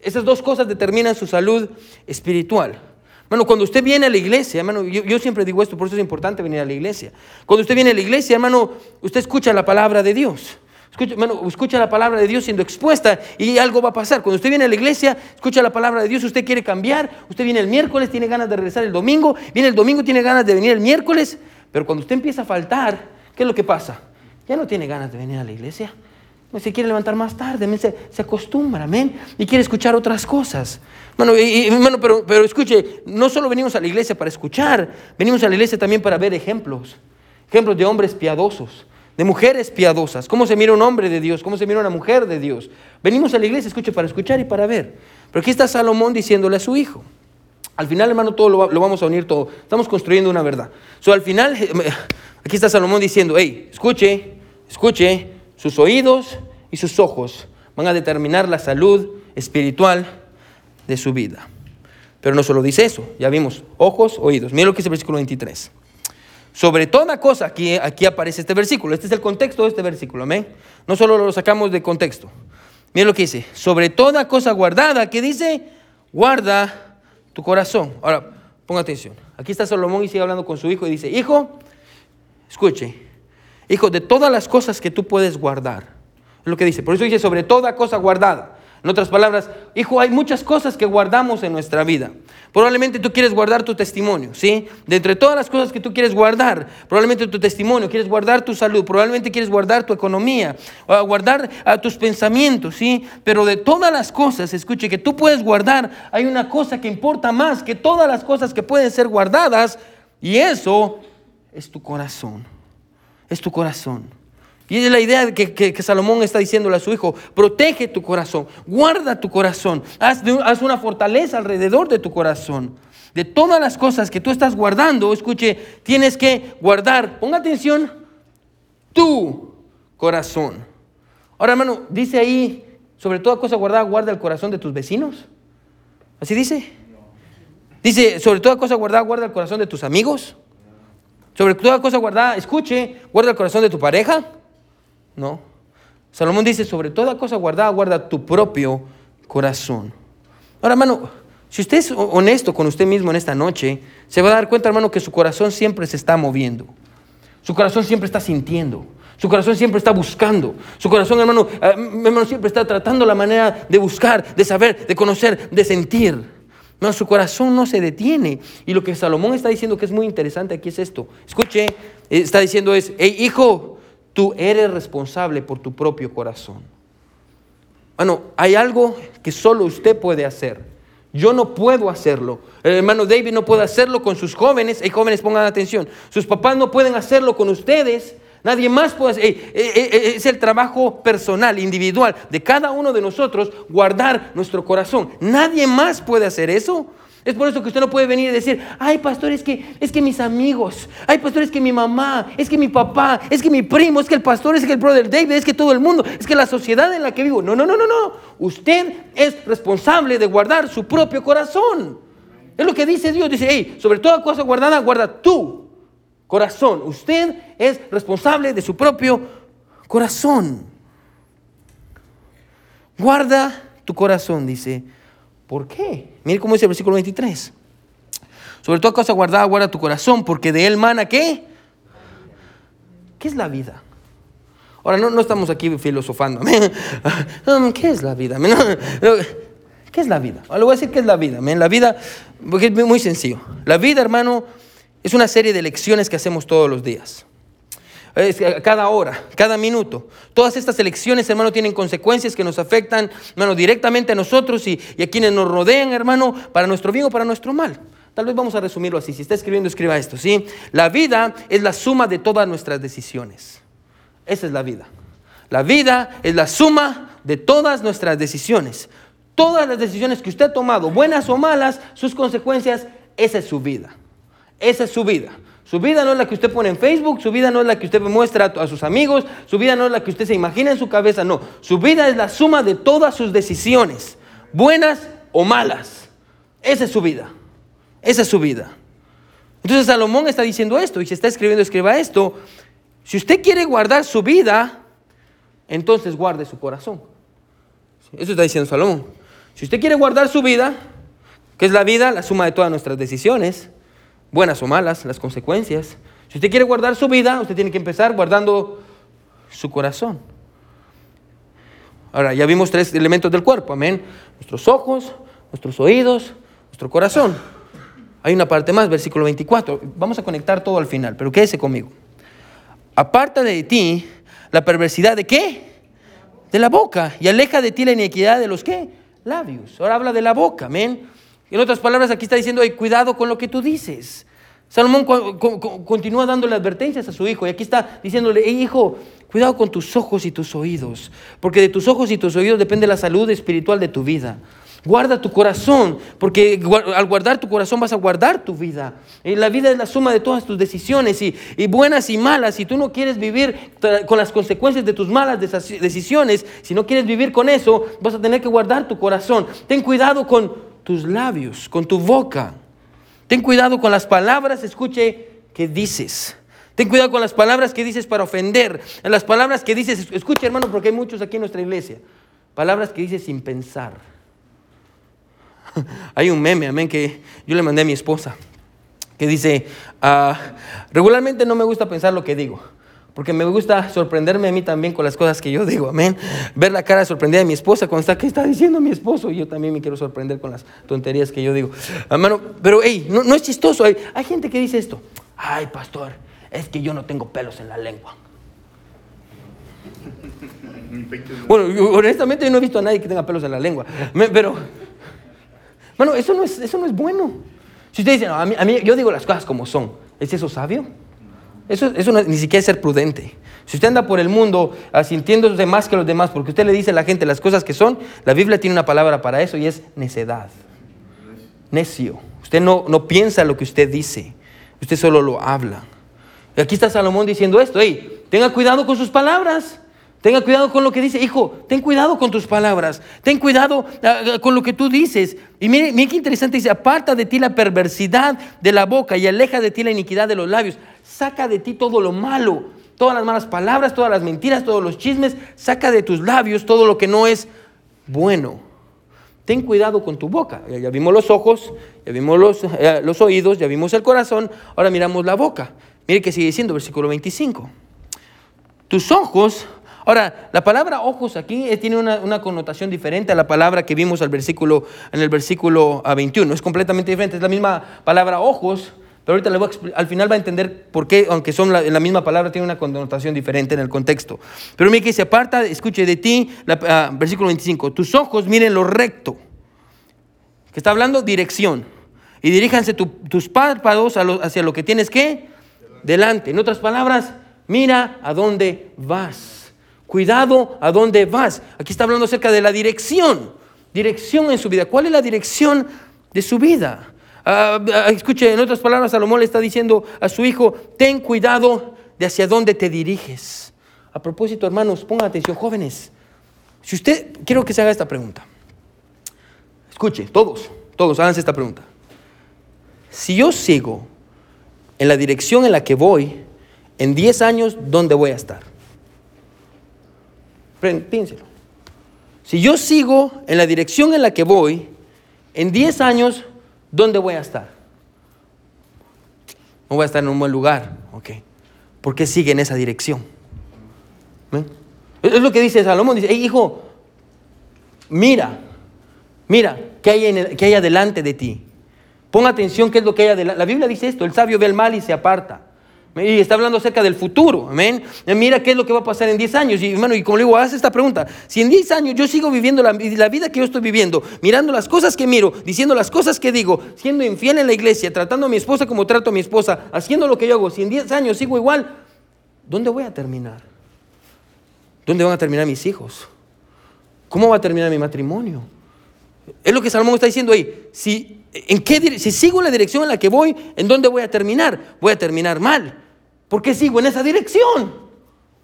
Esas dos cosas determinan su salud espiritual. Hermano, cuando usted viene a la iglesia, hermano, yo, siempre digo esto, por eso es importante venir a la iglesia. Cuando usted viene a la iglesia, hermano, usted escucha la palabra de Dios. Escucha, escucha la palabra de Dios siendo expuesta y algo va a pasar. Cuando usted viene a la iglesia, escucha la palabra de Dios, usted quiere cambiar, usted viene el miércoles, tiene ganas de regresar el domingo, viene el domingo, tiene ganas de venir el miércoles, pero cuando usted empieza a faltar, ¿qué es lo que pasa? Ya no tiene ganas de venir a la iglesia se quiere levantar más tarde, se, se acostumbra, amén, y quiere escuchar otras cosas. Bueno, pero, pero escuche, no solo venimos a la iglesia para escuchar, venimos a la iglesia también para ver ejemplos, ejemplos de hombres piadosos, de mujeres piadosas, cómo se mira un hombre de Dios, cómo se mira una mujer de Dios. Venimos a la iglesia, escuche, para escuchar y para ver. Pero aquí está Salomón diciéndole a su hijo. Al final, hermano, todo lo, vamos a unir todo. Estamos construyendo una verdad. So, al final, aquí está Salomón diciendo, hey, escuche, escuche, sus oídos y sus ojos van a determinar la salud espiritual de su vida. Pero no solo dice eso, ya vimos, ojos, oídos. Mira lo que dice el versículo 23. Sobre toda cosa, aquí, aquí aparece este versículo, este es el contexto de este versículo, amén. No solo lo sacamos de contexto. Mira lo que dice, sobre toda cosa guardada, que dice, guarda tu corazón. Ahora, ponga atención. Aquí está Salomón y sigue hablando con su hijo y dice, hijo, escuche, Hijo, de todas las cosas que tú puedes guardar. Es lo que dice. Por eso dice, sobre toda cosa guardada. En otras palabras, hijo, hay muchas cosas que guardamos en nuestra vida. Probablemente tú quieres guardar tu testimonio, ¿sí? De entre todas las cosas que tú quieres guardar, probablemente tu testimonio, quieres guardar tu salud, probablemente quieres guardar tu economía, guardar tus pensamientos, ¿sí? Pero de todas las cosas, escuche, que tú puedes guardar, hay una cosa que importa más que todas las cosas que pueden ser guardadas, y eso es tu corazón es tu corazón. Y es la idea que, que, Salomón está diciéndole a su hijo, protege tu corazón, guarda tu corazón, haz, haz, una fortaleza alrededor de tu corazón. De todas las cosas que tú estás guardando, escuche, tienes que guardar, ponga atención, tu corazón. Ahora hermano, dice ahí, sobre toda cosa guardada, guarda el corazón de tus vecinos. ¿Así dice? Dice, sobre toda cosa guardada, guarda el corazón de tus amigos. Sobre toda cosa guardada, escuche, guarda el corazón de tu pareja. No. Salomón dice, sobre toda cosa guardada, guarda tu propio corazón. Ahora, hermano, si usted es honesto con usted mismo en esta noche, se va a dar cuenta, hermano, que su corazón siempre se está moviendo. Su corazón siempre está sintiendo. Su corazón siempre está buscando. Su corazón, hermano, eh, hermano, siempre está tratando la manera de buscar, de saber, de conocer, de sentir. No, su corazón no se detiene. Y lo que Salomón está diciendo que es muy interesante aquí es esto. Escuche, está diciendo es, hey, hijo, tú eres responsable por tu propio corazón. Bueno, hay algo que solo usted puede hacer. Yo no puedo hacerlo. El hermano David no puede hacerlo con sus jóvenes. Hey, jóvenes, pongan atención. Sus papás no pueden hacerlo con ustedes. Nadie más puede hacer. Eh, eh, eh, es el trabajo personal, individual, de cada uno de nosotros guardar nuestro corazón. Nadie más puede hacer eso. Es por eso que usted no puede venir y decir, ay pastor, es que, es que mis amigos, ay pastor, es que mi mamá, es que mi papá, es que mi primo, es que el pastor, es que el brother David, es que todo el mundo, es que la sociedad en la que vivo. No, no, no, no, no. Usted es responsable de guardar su propio corazón. Es lo que dice Dios. Dice, hey, sobre toda cosa guardada, guarda tu corazón. Usted es responsable de su propio corazón. Guarda tu corazón, dice. ¿Por qué? Mire cómo dice el versículo 23. Sobre toda cosa guardada, guarda tu corazón, porque de él mana qué? ¿Qué es la vida? Ahora, no, no estamos aquí filosofando. ¿Qué es la vida? ¿Qué es la vida? Le voy a decir qué es la vida. La vida, porque es muy sencillo. La vida, hermano, es una serie de elecciones que hacemos todos los días. cada hora, cada minuto. Todas estas elecciones, hermano, tienen consecuencias que nos afectan, hermano, directamente a nosotros y, y a quienes nos rodean, hermano, para nuestro bien o para nuestro mal. Tal vez vamos a resumirlo así. Si está escribiendo, escriba esto, ¿sí? La vida es la suma de todas nuestras decisiones. Esa es la vida. La vida es la suma de todas nuestras decisiones. Todas las decisiones que usted ha tomado, buenas o malas, sus consecuencias, esa es su vida. Esa es su vida. Su vida no es la que usted pone en Facebook, su vida no es la que usted muestra a, sus amigos, su vida no es la que usted se imagina en su cabeza, no. Su vida es la suma de todas sus decisiones, buenas o malas. Esa es su vida. Esa es su vida. Entonces Salomón está diciendo esto y se está escribiendo, escriba esto. Si usted quiere guardar su vida, entonces guarde su corazón. Eso está diciendo Salomón. Si usted quiere guardar su vida, que es la vida, la suma de todas nuestras decisiones, buenas o malas, las consecuencias. Si usted quiere guardar su vida, usted tiene que empezar guardando su corazón. Ahora, ya vimos tres elementos del cuerpo, amén. Nuestros ojos, nuestros oídos, nuestro corazón. Hay una parte más, versículo 24. Vamos a conectar todo al final, pero quédese conmigo. Aparta de ti la perversidad de qué? De la boca. Y aleja de ti la iniquidad de los qué? Labios. Ahora habla de la boca, amén. En otras palabras, aquí está diciendo, hay cuidado con lo que tú dices. Salomón continúa dándole advertencias a su hijo y aquí está diciéndole, hijo, cuidado con tus ojos y tus oídos, porque de tus ojos y tus oídos depende la salud espiritual de tu vida. Guarda tu corazón, porque al guardar tu corazón vas a guardar tu vida. La vida es la suma de todas tus decisiones, y, buenas y malas. Si tú no quieres vivir con las consecuencias de tus malas decisiones, si no quieres vivir con eso, vas a tener que guardar tu corazón. Ten cuidado con tus labios, con tu boca. Ten cuidado con las palabras, escuche, que dices. Ten cuidado con las palabras que dices para ofender. En las palabras que dices, escuche hermano, porque hay muchos aquí en nuestra iglesia. Palabras que dices sin pensar. Hay un meme, amén, que yo le mandé a mi esposa, que dice, ah, regularmente no me gusta pensar lo que digo, porque me gusta sorprenderme a mí también con las cosas que yo digo, amén. Ver la cara sorprendida de mi esposa cuando está, ¿qué está diciendo mi esposo? Y yo también me quiero sorprender con las tonterías que yo digo. Hermano, pero hey, no, es chistoso. Hay, hay gente que dice esto, ay, pastor, es que yo no tengo pelos en la lengua. Bueno, honestamente yo no he visto a nadie que tenga pelos en la lengua, pero bueno, eso no es, eso no es bueno. Si usted dice, a, mí, yo digo las cosas como son, ¿es eso sabio? Eso, eso ni siquiera es ser prudente. Si usted anda por el mundo sintiéndose más que los demás porque usted le dice a la gente las cosas que son, la Biblia tiene una palabra para eso y es necedad. Necio. Usted no, no piensa lo que usted dice, usted solo lo habla. Y aquí está Salomón diciendo esto, hey, tenga cuidado con sus palabras. Tenga cuidado con lo que dice, hijo, ten cuidado con tus palabras, ten cuidado ah, ah, con lo que tú dices. Y mire, mire qué interesante dice, aparta de ti la perversidad de la boca y aleja de ti la iniquidad de los labios. Saca de ti todo lo malo, todas las malas palabras, todas las mentiras, todos los chismes. Saca de tus labios todo lo que no es bueno. Ten cuidado con tu boca. Ya, vimos los ojos, ya vimos los, eh, los oídos, ya vimos el corazón, ahora miramos la boca. Mire que sigue diciendo, versículo 25. Tus ojos Ahora, la palabra ojos aquí eh, tiene una, connotación diferente a la palabra que vimos al versículo, en el versículo 21. Es completamente diferente. Es la misma palabra ojos, pero ahorita le voy al final va a entender por qué, aunque son la, la, misma palabra, tiene una connotación diferente en el contexto. Pero mire que se aparta, escuche de ti, ah, versículo 25. Tus ojos miren lo recto. Que está hablando dirección. Y diríjanse tus párpados hacia lo que tienes que delante. En otras palabras, mira a dónde vas. Cuidado a dónde vas. Aquí está hablando acerca de la dirección. Dirección en su vida. ¿Cuál es la dirección de su vida? Ah, ah, escuche, en otras palabras, Salomón le está diciendo a su hijo, ten cuidado de hacia dónde te diriges. A propósito, hermanos, pongan atención, jóvenes. Si usted, quiero que se haga esta pregunta. Escuche, todos, todos, háganse esta pregunta. si yo sigo en la dirección en la que voy, en 10 años, ¿dónde voy a estar? Piénselo. Si yo sigo en la dirección en la que voy, en 10 años, ¿dónde voy a estar? No voy a estar en un buen lugar. Ok. ¿Por qué sigue en esa dirección? Es lo que dice Salomón. Dice, hijo, mira, mira, ¿qué hay, en ¿qué hay adelante de ti? Pon atención qué es lo que hay adelante. La Biblia dice esto, el sabio ve el mal y se aparta. Y está hablando acerca del futuro, amén. Mira qué es lo que va a pasar en 10 años. Y hermano, y como le digo, haz esta pregunta. Si en 10 años yo sigo viviendo la, la, vida que yo estoy viviendo, mirando las cosas que miro, diciendo las cosas que digo, siendo infiel en la iglesia, tratando a mi esposa como trato a mi esposa, haciendo lo que yo hago, si en 10 años sigo igual, ¿dónde voy a terminar? ¿Dónde van a terminar mis hijos? ¿Cómo va a terminar mi matrimonio? Es lo que Salomón está diciendo ahí. Si, ¿en qué, si sigo la dirección en la que voy, ¿en dónde voy a terminar? Voy a terminar mal. ¿Por qué sigo en esa dirección?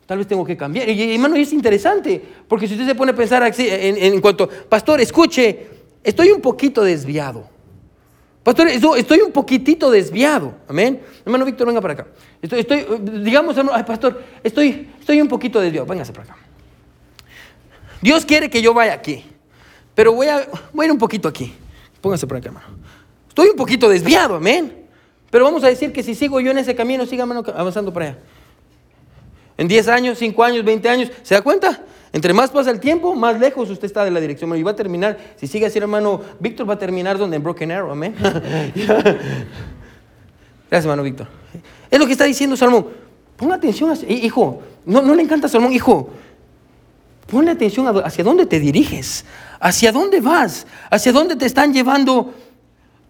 Tal vez tengo que cambiar. Y hermano, es interesante, porque si usted se pone a pensar en, cuanto, pastor, escuche, estoy un poquito desviado. Pastor, estoy un poquitito desviado. Amén. Hermano Víctor, venga para acá. Estoy, digamos, ay, pastor, estoy, estoy un poquito desviado. Véngase para acá. Dios quiere que yo vaya aquí, pero voy a, voy a ir un poquito aquí. Póngase para acá, hermano. Estoy un poquito desviado, amén. Pero vamos a decir que si sigo yo en ese camino, siga avanzando para allá. En 10 años, 5 años, 20 años, ¿se da cuenta? Entre más pasa el tiempo, más lejos usted está de la dirección. Y va a terminar, si sigue así, hermano, Víctor va a terminar donde en Broken Arrow, amén. Gracias, hermano Víctor. Es lo que está diciendo Salomón. Ponga atención, hijo. No, no le encanta Salomón, hijo. Ponle atención hacia dónde te diriges, hacia dónde vas, hacia dónde te están llevando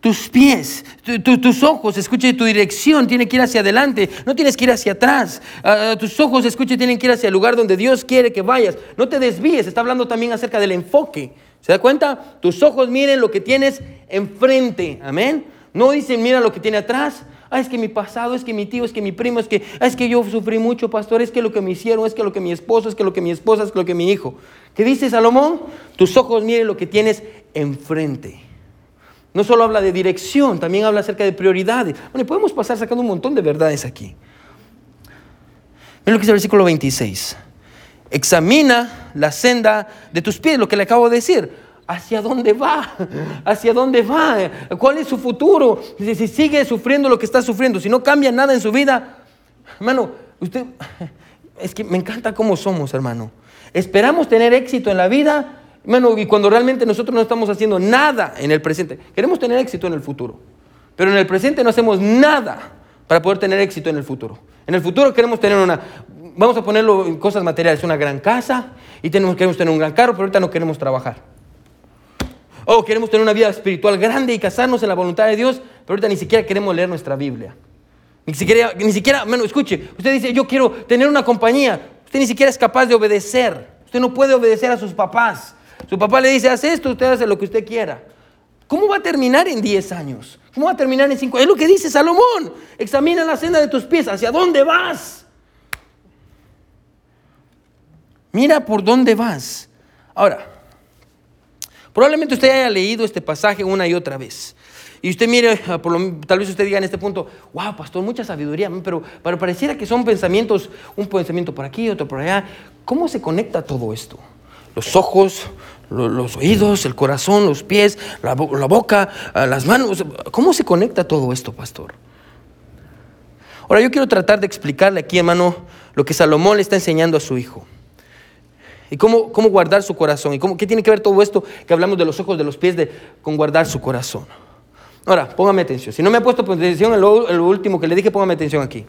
tus pies, tus ojos, escuche tu dirección, tiene que ir hacia adelante, no tienes que ir hacia atrás. Ah, ah, tus ojos, escuche, tienen que ir hacia el lugar donde Dios quiere que vayas. No te desvíes, está hablando también acerca del enfoque. ¿Se da cuenta? Tus ojos miren lo que tienes enfrente, amén. No dicen mira lo que tiene atrás. Ah, es que mi pasado, es que mi tío, es que mi primo, es que, ah, es que yo sufrí mucho, pastor, es que lo que me hicieron, es que lo que mi esposo, es que lo que mi esposa, es que lo que mi hijo. ¿Qué dice Salomón? Tus ojos miren lo que tienes enfrente. No solo habla de dirección, también habla acerca de prioridades. Bueno, y podemos pasar sacando un montón de verdades aquí. Miren lo que dice el versículo 26. Examina la senda de tus pies, lo que le acabo de decir. ¿Hacia dónde va? ¿Hacia dónde va? ¿Cuál es su futuro? Si sigue sufriendo lo que está sufriendo, si no cambia nada en su vida, hermano, usted, es que me encanta cómo somos, hermano. Esperamos tener éxito en la vida Hermano, y cuando realmente nosotros no estamos haciendo nada en el presente, queremos tener éxito en el futuro, pero en el presente no hacemos nada para poder tener éxito en el futuro. En el futuro queremos tener una, vamos a ponerlo en cosas materiales, una gran casa y tenemos, queremos tener un gran carro, pero ahorita no queremos trabajar. O queremos tener una vida espiritual grande y casarnos en la voluntad de Dios, pero ahorita ni siquiera queremos leer nuestra Biblia. Ni siquiera, ni siquiera, bueno, escuche, usted dice, yo quiero tener una compañía. Usted ni siquiera es capaz de obedecer. Usted no puede obedecer a sus papás. Su papá le dice, haz esto, usted hace lo que usted quiera. ¿Cómo va a terminar en 10 años? ¿Cómo va a terminar en 5? Es lo que dice Salomón. Examina la senda de tus pies. ¿Hacia dónde vas? Mira por dónde vas. Ahora, probablemente usted haya leído este pasaje una y otra vez. Y usted mire, ah, tal vez usted diga en este punto, wow, pastor, mucha sabiduría, pero, pero pareciera que son pensamientos, un pensamiento por aquí, otro por allá. ¿Cómo se conecta todo esto? Los ojos, los oídos, el corazón, los pies, la, boca, ah, las manos. ¿Cómo se conecta todo esto, pastor? Ahora yo quiero tratar de explicarle aquí, hermano, lo que Salomón le está enseñando a su hijo. Y cómo, cómo guardar su corazón. Y cómo, qué tiene que ver todo esto que hablamos de los ojos, de los pies, de, con guardar su corazón. Ahora, póngame atención. Si no me ha puesto atención en lo, último que le dije, póngame atención aquí.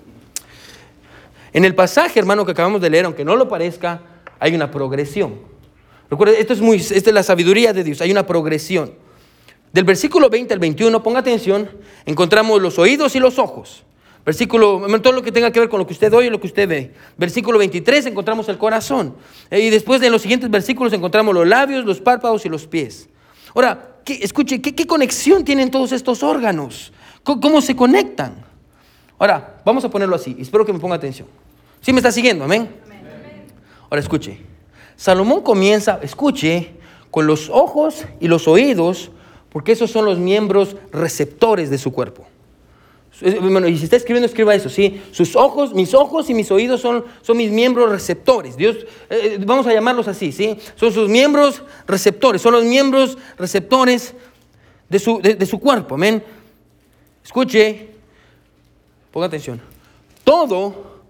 En el pasaje, hermano, que acabamos de leer, aunque no lo parezca, hay una progresión. Recuerda, esto es muy, esta es la sabiduría de Dios, hay una progresión. Del versículo 20 al 21, ponga atención, encontramos los oídos y los ojos. Versículo, todo lo que tenga que ver con lo que usted oye y lo que usted ve. Versículo 23 encontramos el corazón. Eh, y después de los siguientes versículos encontramos los labios, los párpados y los pies. Ahora, escuche, ¿qué, conexión tienen todos estos órganos? ¿Cómo, se conectan? Ahora, vamos a ponerlo así. Espero que me ponga atención. ¿Sí me está siguiendo? Amén. Ahora escuche. Salomón comienza, escuche, con los ojos y los oídos, porque esos son los miembros receptores de su cuerpo. Bueno, y si está escribiendo, escriba eso, ¿sí? Sus ojos, mis ojos y mis oídos son, son mis miembros receptores. Dios, eh, vamos a llamarlos así, ¿sí? Son sus miembros receptores, son los miembros receptores de su, de su cuerpo, amén. Escuche, ponga atención. Todo,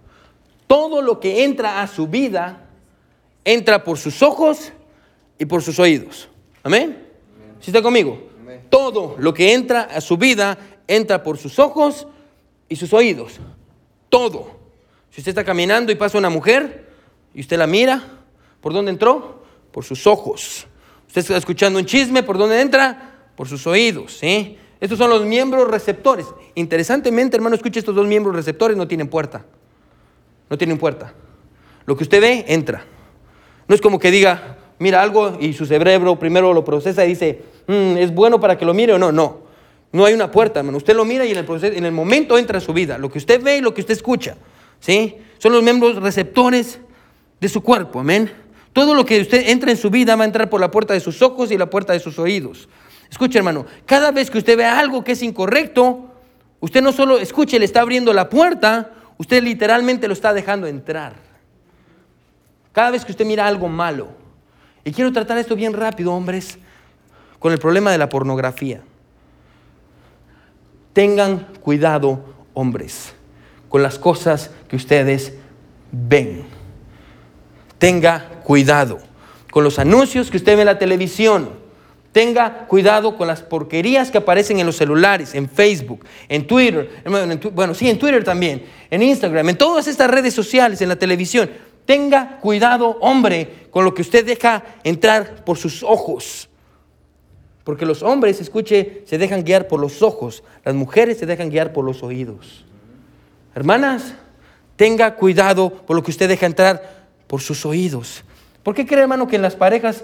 todo lo que entra a su vida, entra por sus ojos y por sus oídos. Amén. ¿Sí está conmigo? Todo lo que entra a su vida entra por sus ojos y sus oídos. Todo. Si usted está caminando y pasa una mujer y usted la mira, ¿por dónde entró? Por sus ojos. Usted está escuchando un chisme, ¿por dónde entra? Por sus oídos. ¿sí? Estos son los miembros receptores. Interesantemente, hermano, escuche, estos dos miembros receptores no tienen puerta. No tienen puerta. Lo que usted ve, entra. No es como que diga, mira algo y su cerebro primero lo procesa y dice, mm, ¿es bueno para que lo mire o no? No. No hay una puerta, hermano. Usted lo mira y en el, proceso, en el momento entra a su vida. Lo que usted ve y lo que usted escucha. ¿sí? Son los miembros receptores de su cuerpo. Amén. Todo lo que usted entra en su vida va a entrar por la puerta de sus ojos y la puerta de sus oídos. Escuche, hermano. Cada vez que usted ve algo que es incorrecto, usted no solo escuche, le está abriendo la puerta, usted literalmente lo está dejando entrar. Cada vez que usted mira algo malo, y quiero tratar esto bien rápido, hombres, con el problema de la pornografía. Tengan cuidado, hombres, con las cosas que ustedes ven. Tenga cuidado con los anuncios que usted ve en la televisión. Tenga cuidado con las porquerías que aparecen en los celulares, en Facebook, en Twitter, bueno, sí, en Twitter también, en Instagram, en todas estas redes sociales, en la televisión. Tenga cuidado, hombre, con lo que usted deja entrar por sus ojos. Porque los hombres, escuche, se dejan guiar por los ojos. Las mujeres se dejan guiar por los oídos. Hermanas, tenga cuidado por lo que usted deja entrar por sus oídos. ¿Por qué cree, hermano, que en las parejas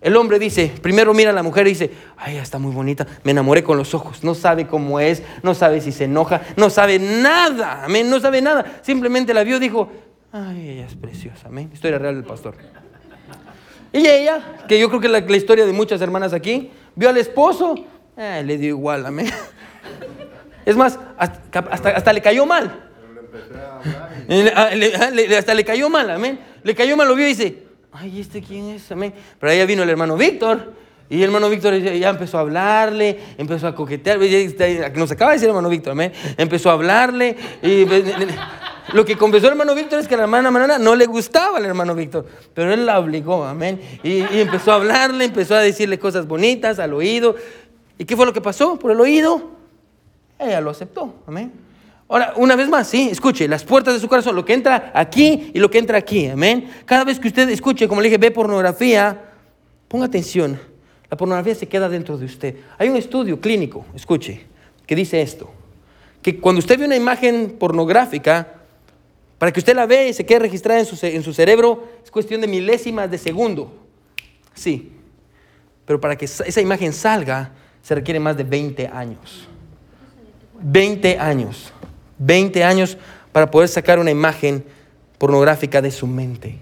el hombre dice, primero mira a la mujer y dice, ay, está muy bonita, me enamoré con los ojos, no sabe cómo es, no sabe si se enoja, no sabe nada, amén, no sabe nada, simplemente la vio dijo, Ay, ella es preciosa, amén. Historia real del pastor. Y ella, que yo creo que es la, historia de muchas hermanas aquí, vio al esposo, eh, le dio igual, amén. Es más, hasta, le cayó mal. hasta le cayó mal, amén. Le cayó mal, lo vio y dice, ay, ¿este quién es? Amén. Pero allá vino el hermano Víctor. Y el hermano Víctor ya empezó a hablarle, empezó a coquetear. Nos acaba de decir hermano Víctor, amén. Empezó a hablarle. Y lo que confesó el hermano Víctor es que la hermana Manana no le gustaba al hermano Víctor, pero él la obligó, amén. Y, empezó a hablarle, empezó a decirle cosas bonitas al oído. ¿Y qué fue lo que pasó? Por el oído, ella lo aceptó, amén. Ahora, una vez más, sí, escuche, las puertas de su corazón, lo que entra aquí y lo que entra aquí, amén. Cada vez que usted escuche, como le dije, ve pornografía, ponga atención, la pornografía se queda dentro de usted. Hay un estudio clínico, escuche, que dice esto, que cuando usted ve una imagen pornográfica, para que usted la vea y se quede registrada en su, en su cerebro es cuestión de milésimas de segundo. Sí. Pero para que esa imagen salga se requiere más de 20 años. 20 años. 20 años para poder sacar una imagen pornográfica de su mente.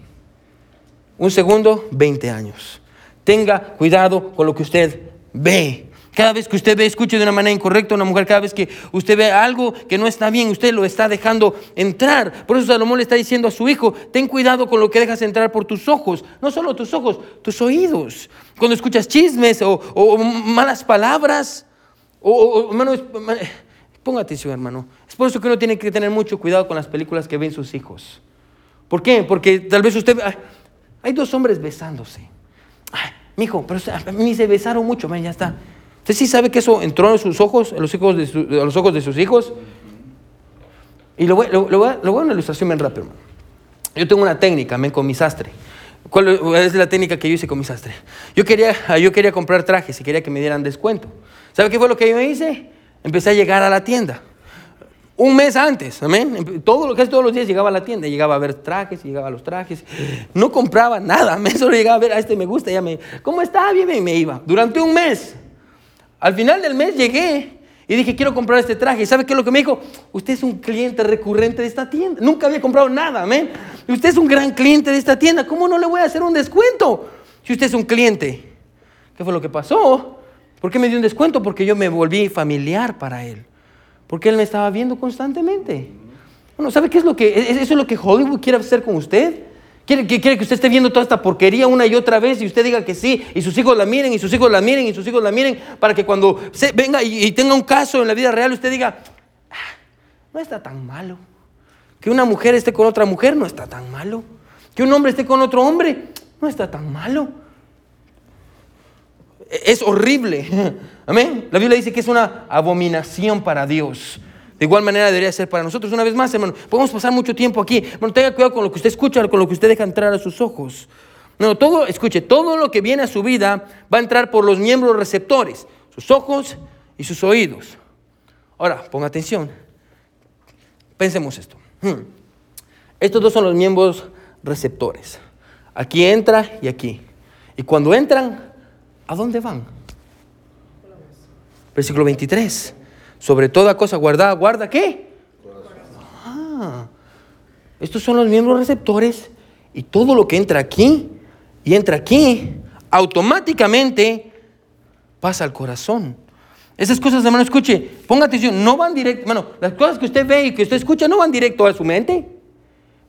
Un segundo, 20 años. Tenga cuidado con lo que usted ve. Cada vez que usted ve, escuche de una manera incorrecta a una mujer, cada vez que usted ve algo que no está bien, usted lo está dejando entrar. Por eso Salomón le está diciendo a su hijo, ten cuidado con lo que dejas entrar por tus ojos. No solo tus ojos, tus oídos. Cuando escuchas chismes o, malas palabras, o, hermano, ponga atención hermano. Es por eso que uno tiene que tener mucho cuidado con las películas que ven sus hijos. ¿Por qué? Porque tal vez usted... Hay dos hombres besándose. Mijo, pero a mí se besaron mucho, ya está. ¿Usted sí sabe que eso entró en sus ojos, en los, ojos de, los ojos de sus hijos? Y lo voy, lo, a, una ilustración bien rápido. Yo tengo una técnica con mi sastre. ¿Cuál es la técnica que yo hice con mi sastre? Yo quería, yo quería comprar trajes y quería que me dieran descuento. ¿Sabe qué fue lo que yo hice? Empecé a llegar a la tienda. Un mes antes, amén. Todo, casi todos los días llegaba a la tienda, llegaba a ver trajes, llegaba a los trajes. No compraba nada, me solo llegaba a ver, a este me gusta, ya me, ¿cómo está? Bien, y me iba. Durante un mes. Al final del mes llegué y dije, quiero comprar este traje. ¿Y sabe qué es lo que me dijo? Usted es un cliente recurrente de esta tienda. Nunca había comprado nada, amén. Usted es un gran cliente de esta tienda. ¿Cómo no le voy a hacer un descuento si usted es un cliente? ¿Qué fue lo que pasó? ¿Por qué me dio un descuento? Porque yo me volví familiar para él. Porque Él me estaba viendo constantemente. Bueno, ¿sabe qué es lo que, eso es lo que Hollywood quiere hacer con usted? ¿Quiere que, usted esté viendo toda esta porquería una y otra vez y usted diga que sí, y sus hijos la miren, y sus hijos la miren, y sus hijos la miren, para que cuando venga y, tenga un caso en la vida real, usted diga, ah, no está tan malo. Que una mujer esté con otra mujer no está tan malo. Que un hombre esté con otro hombre no está tan malo. Es horrible. Amén. La Biblia dice que es una abominación para Dios. De igual manera debería ser para nosotros. Una vez más, hermano, podemos pasar mucho tiempo aquí. Bueno, tenga cuidado con lo que usted escucha, con lo que usted deja entrar a sus ojos. No, todo, escuche, todo lo que viene a su vida va a entrar por los miembros receptores, sus ojos y sus oídos. Ahora, ponga atención. Pensemos esto. Hmm. Estos dos son los miembros receptores. Aquí entra y aquí. Y cuando entran, ¿a dónde van? Versículo 23. Sobre toda cosa guardada, guarda qué? Ah, estos son los miembros receptores y todo lo que entra aquí y entra aquí, automáticamente pasa al corazón. Esas cosas, hermano, escuche, ponga atención, no van directo, hermano, las cosas que usted ve y que usted escucha no van directo a su mente,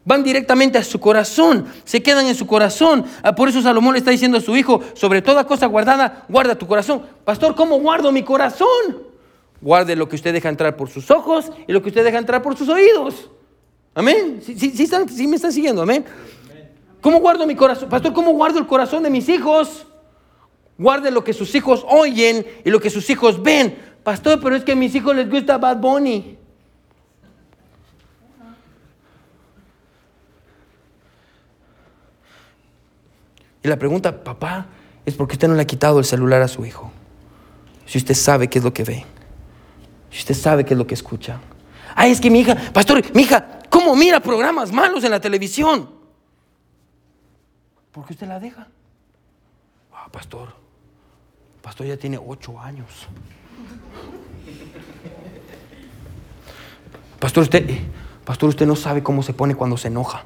van directamente a su corazón, se quedan en su corazón. Ah, por eso Salomón le está diciendo a su hijo, sobre toda cosa guardada, guarda tu corazón. Pastor, ¿cómo guardo mi corazón? Guarde lo que usted deja entrar por sus ojos y lo que usted deja entrar por sus oídos. Amén. ¿Sí, me están siguiendo? Amén. ¿Cómo guardo mi corazón? Pastor, ¿cómo guardo el corazón de mis hijos? Guarde lo que sus hijos oyen y lo que sus hijos ven. Pastor, pero es que a mis hijos les gusta Bad Bunny. Y la pregunta, papá, es porque usted no le ha quitado el celular a su hijo. Si usted sabe qué es lo que ve. Si usted sabe qué es lo que escucha. Ay, es que mi hija, pastor, mi hija, ¿cómo mira programas malos en la televisión? Porque usted la deja. Ah, pastor, pastor ya tiene ocho años. Pastor, usted, pastor, usted no sabe cómo se pone cuando se enoja.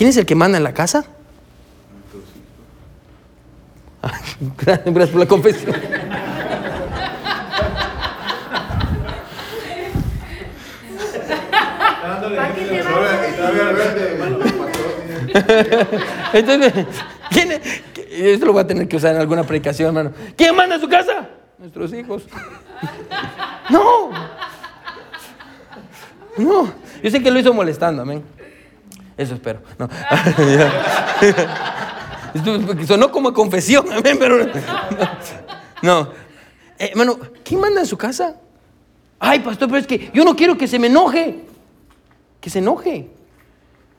¿Quién es el que manda en la casa? Gracias por la confesión. Entonces, ¿quién es? Esto lo voy a tener que usar en alguna predicación, hermano. ¿Quién manda en su casa? Nuestros hijos. No. No. Yo sé que lo hizo molestando, amén. Eso espero. No. Sonó como confesión, pero no. Eh, hermano, ¿quién manda en su casa? Ay, pastor, pero es que yo no quiero que se me enoje. Que se enoje.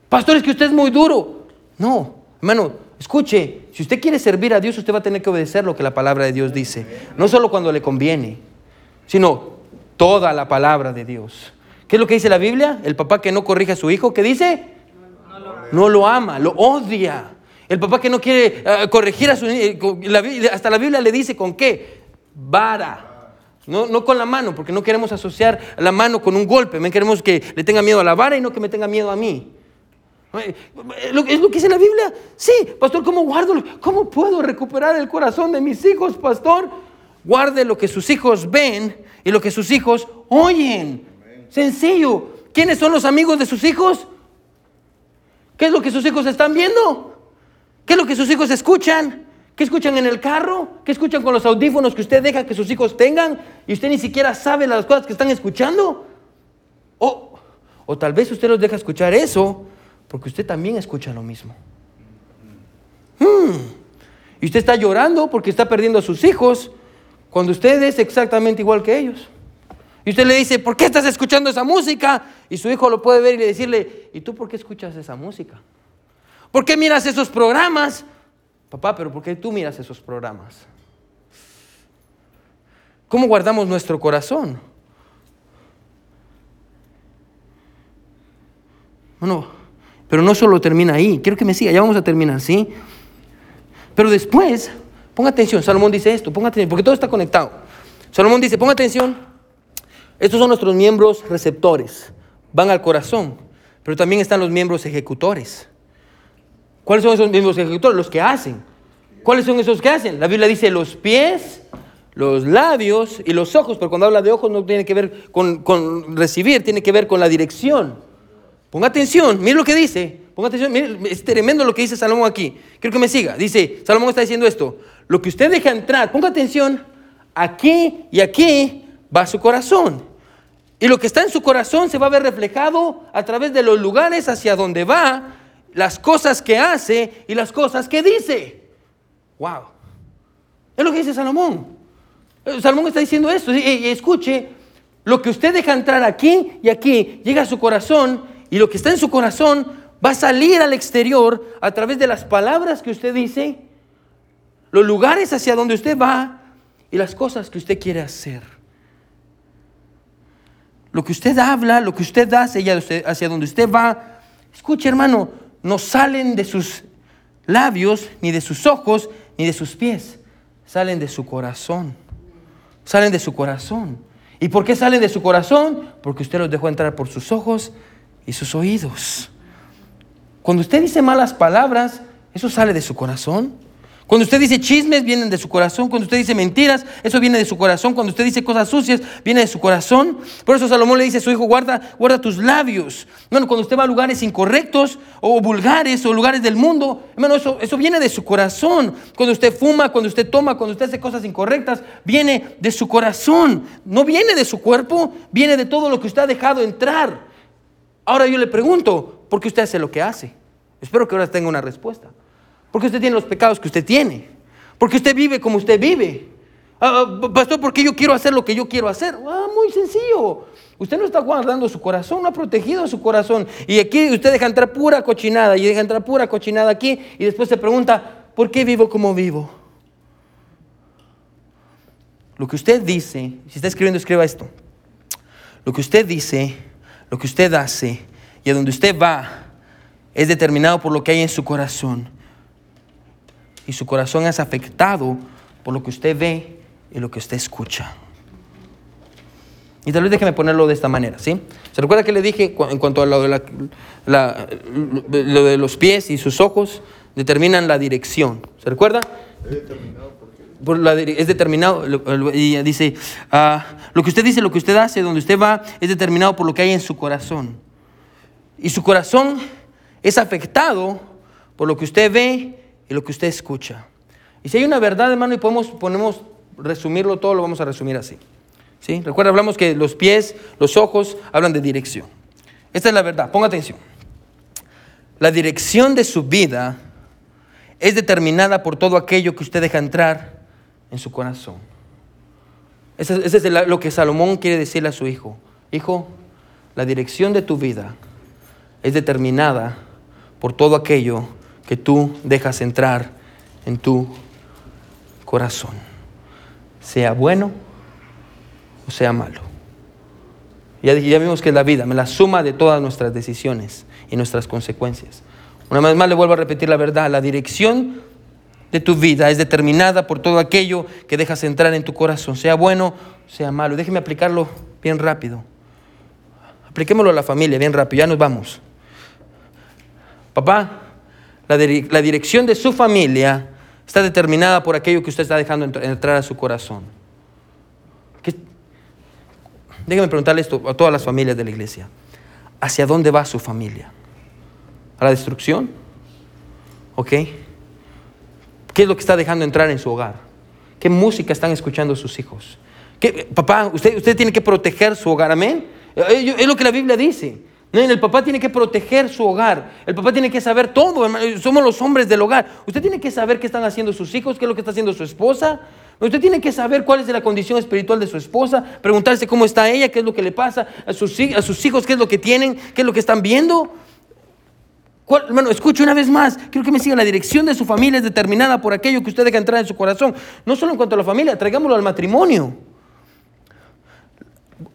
Pastor, es que usted es muy duro. No, hermano, escuche, si usted quiere servir a Dios, usted va a tener que obedecer lo que la palabra de Dios dice. No solo cuando le conviene, sino toda la palabra de Dios. ¿Qué es lo que dice la Biblia? El papá que no corrige a su hijo, ¿qué dice? No lo ama, lo odia. El papá que no quiere eh, corregir a su niño, eh, hasta la Biblia le dice con qué, vara. No, no con la mano, porque no queremos asociar la mano con un golpe. Queremos que le tenga miedo a la vara y no que me tenga miedo a mí. Eh, ¿Es lo que dice la Biblia? Sí, pastor, ¿cómo guardo? ¿Cómo puedo recuperar el corazón de mis hijos, pastor? Guarde lo que sus hijos ven y lo que sus hijos oyen. Sencillo. ¿Quiénes son los amigos de sus hijos? ¿Qué es lo que sus hijos están viendo? ¿Qué es lo que sus hijos escuchan? ¿Qué escuchan en el carro? ¿Qué escuchan con los audífonos que usted deja que sus hijos tengan? Y usted ni siquiera sabe las cosas que están escuchando. O, o tal vez usted los deja escuchar eso porque usted también escucha lo mismo. Hmm. Y usted está llorando porque está perdiendo a sus hijos cuando usted es exactamente igual que ellos. Y usted le dice, ¿por qué estás escuchando esa música? Y su hijo lo puede ver y decirle, ¿y tú por qué escuchas esa música? ¿Por qué miras esos programas? Papá, pero ¿por qué tú miras esos programas? ¿Cómo guardamos nuestro corazón? Bueno, pero no solo termina ahí. Quiero que me siga, ya vamos a terminar, ¿sí? Pero después, ponga atención, Salomón dice esto, ponga atención, porque todo está conectado. Salomón dice, ponga atención, estos son nuestros miembros receptores, van al corazón, pero también están los miembros ejecutores. ¿Cuáles son esos miembros ejecutores? Los que hacen. ¿Cuáles son esos que hacen? La Biblia dice los pies los labios y los ojos, pero cuando habla de ojos no tiene que ver con, con recibir, tiene que ver con la dirección. Ponga atención, mire lo que dice. Ponga atención, mire, es tremendo lo que dice Salomón aquí. Quiero que me siga. Dice, Salomón está diciendo esto. Lo que usted deja entrar, ponga atención, aquí y aquí va su corazón. Y lo que está en su corazón se va a ver reflejado a través de los lugares hacia donde va, las cosas que hace y las cosas que dice. Wow. Es lo que dice Salomón. Salomón está diciendo esto. Y escuche, lo que usted deja entrar aquí y aquí llega a su corazón y lo que está en su corazón va a salir al exterior a través de las palabras que usted dice, los lugares hacia donde usted va y las cosas que usted quiere hacer. Lo que usted habla, lo que usted hace hacia donde usted va, escuche hermano, no salen de sus labios, ni de sus ojos, ni de sus pies, salen de su corazón salen de su corazón. ¿Y por qué salen de su corazón? Porque usted los dejó entrar por sus ojos y sus oídos. Cuando usted dice malas palabras, eso sale de su corazón. Cuando usted dice chismes, vienen de su corazón. Cuando usted dice mentiras, eso viene de su corazón. Cuando usted dice cosas sucias, viene de su corazón. Por eso Salomón le dice a su hijo, guarda, guarda tus labios. Bueno, cuando usted va a lugares incorrectos o vulgares o lugares del mundo, hermano, eso, eso viene de su corazón. Cuando usted fuma, cuando usted toma, cuando usted hace cosas incorrectas, viene de su corazón. No viene de su cuerpo, viene de todo lo que usted ha dejado entrar. Ahora yo le pregunto, ¿por qué usted hace lo que hace? Espero que ahora tenga una respuesta. Porque usted tiene los pecados que usted tiene. Porque usted vive como usted vive. Ah, pastor, ¿por qué yo quiero hacer lo que yo quiero hacer? Ah, muy sencillo. Usted no está guardando su corazón, no ha protegido su corazón. Y aquí usted deja entrar pura cochinada y deja entrar pura cochinada aquí y después se pregunta, ¿por qué vivo como vivo? Lo que usted dice, si está escribiendo, escriba esto. Lo que usted dice, lo que usted hace y a donde usted va es determinado por lo que hay en su corazón y su corazón es afectado por lo que usted ve y lo que usted escucha. Y tal vez déjeme ponerlo de esta manera, ¿sí? ¿Se recuerda que le dije en cuanto a lo de, lo de los pies y sus ojos determinan la dirección? ¿Se recuerda? Es determinado por la, es determinado, y dice, ah, lo que usted dice, lo que usted hace, donde usted va, es determinado por lo que hay en su corazón. Y su corazón es afectado por lo que usted ve y lo que usted escucha. Y si hay una verdad, hermano, y podemos, podemos resumirlo todo, lo vamos a resumir así. ¿Sí? Recuerda, hablamos que los pies, los ojos hablan de dirección. Esta es la verdad, ponga atención. La dirección de su vida es determinada por todo aquello que usted deja entrar en su corazón. Eso, es lo que Salomón quiere decirle a su hijo. Hijo, la dirección de tu vida es determinada por todo aquello que tú dejas entrar en tu corazón, sea bueno o sea malo. Ya, ya vimos que es la vida, la suma de todas nuestras decisiones y nuestras consecuencias. Una vez más le vuelvo a repetir la verdad, la dirección de tu vida es determinada por todo aquello que dejas entrar en tu corazón, sea bueno, sea malo. Déjeme aplicarlo bien rápido. Apliquémoslo a la familia bien rápido, ya nos vamos. Papá, la, dirección de su familia está determinada por aquello que usted está dejando entrar a su corazón. Déjeme preguntarle esto a todas las familias de la iglesia. ¿Hacia dónde va su familia? ¿A la destrucción? ¿Ok? ¿Qué es lo que está dejando entrar en su hogar? ¿Qué música están escuchando sus hijos? papá, usted, usted tiene que proteger su hogar, amén. Eh, es lo que la Biblia dice. El papá tiene que proteger su hogar. El papá tiene que saber todo. Somos los hombres del hogar. Usted tiene que saber qué están haciendo sus hijos, qué es lo que está haciendo su esposa. Usted tiene que saber cuál es la condición espiritual de su esposa, preguntarse cómo está ella, qué es lo que le pasa a sus, hijos, qué es lo que tienen, qué es lo que están viendo. hermano, escuche una vez más, quiero que me siga, la dirección de su familia es determinada por aquello que usted deja entrar en su corazón. No solo en cuanto a la familia, traigámoslo al matrimonio.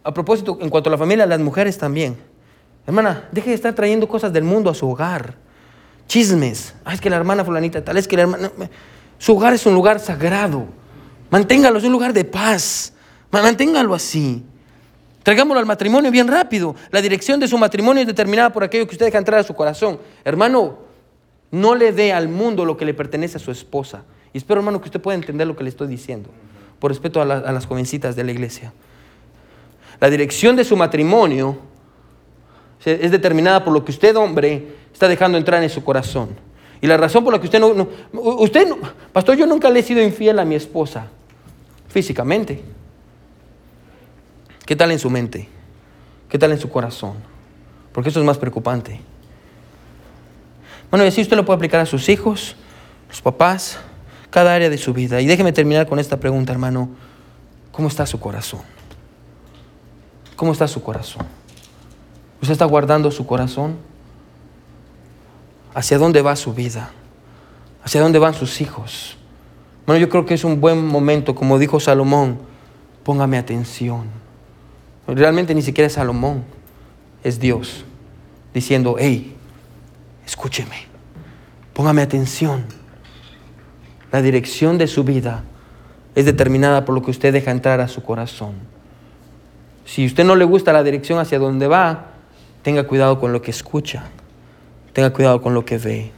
A propósito, en cuanto a la familia, las mujeres también. Hermana, deje de estar trayendo cosas del mundo a su hogar. Chismes. Ah, es que la hermana fulanita tal, es que la hermana... Su hogar es un lugar sagrado. Manténgalo, es un lugar de paz. Manténgalo así. Traigámoslo al matrimonio bien rápido. La dirección de su matrimonio es determinada por aquello que usted deja entrar a su corazón. Hermano, no le dé al mundo lo que le pertenece a su esposa. Y espero, hermano, que usted pueda entender lo que le estoy diciendo. por respeto a, a las jovencitas de la iglesia. La dirección de su matrimonio es determinada por lo que usted, hombre, está dejando entrar en su corazón. Y la razón por la que usted no, usted no, pastor, yo nunca le he sido infiel a mi esposa, físicamente. ¿Qué tal en su mente? ¿Qué tal en su corazón? Porque eso es más preocupante. Bueno, y así usted lo puede aplicar a sus hijos, los papás, cada área de su vida. Y déjeme terminar con esta pregunta, hermano. ¿Cómo está su corazón? ¿Cómo está su corazón? ¿Usted está guardando su corazón? ¿Hacia dónde va su vida? ¿Hacia dónde van sus hijos? Bueno, yo creo que es un buen momento, como dijo Salomón, póngame atención. Realmente ni siquiera es Salomón, es Dios, diciendo, hey, escúcheme, póngame atención. La dirección de su vida es determinada por lo que usted deja entrar a su corazón. Si usted no le gusta la dirección hacia donde va, tenga cuidado con lo que escucha, tenga cuidado con lo que ve.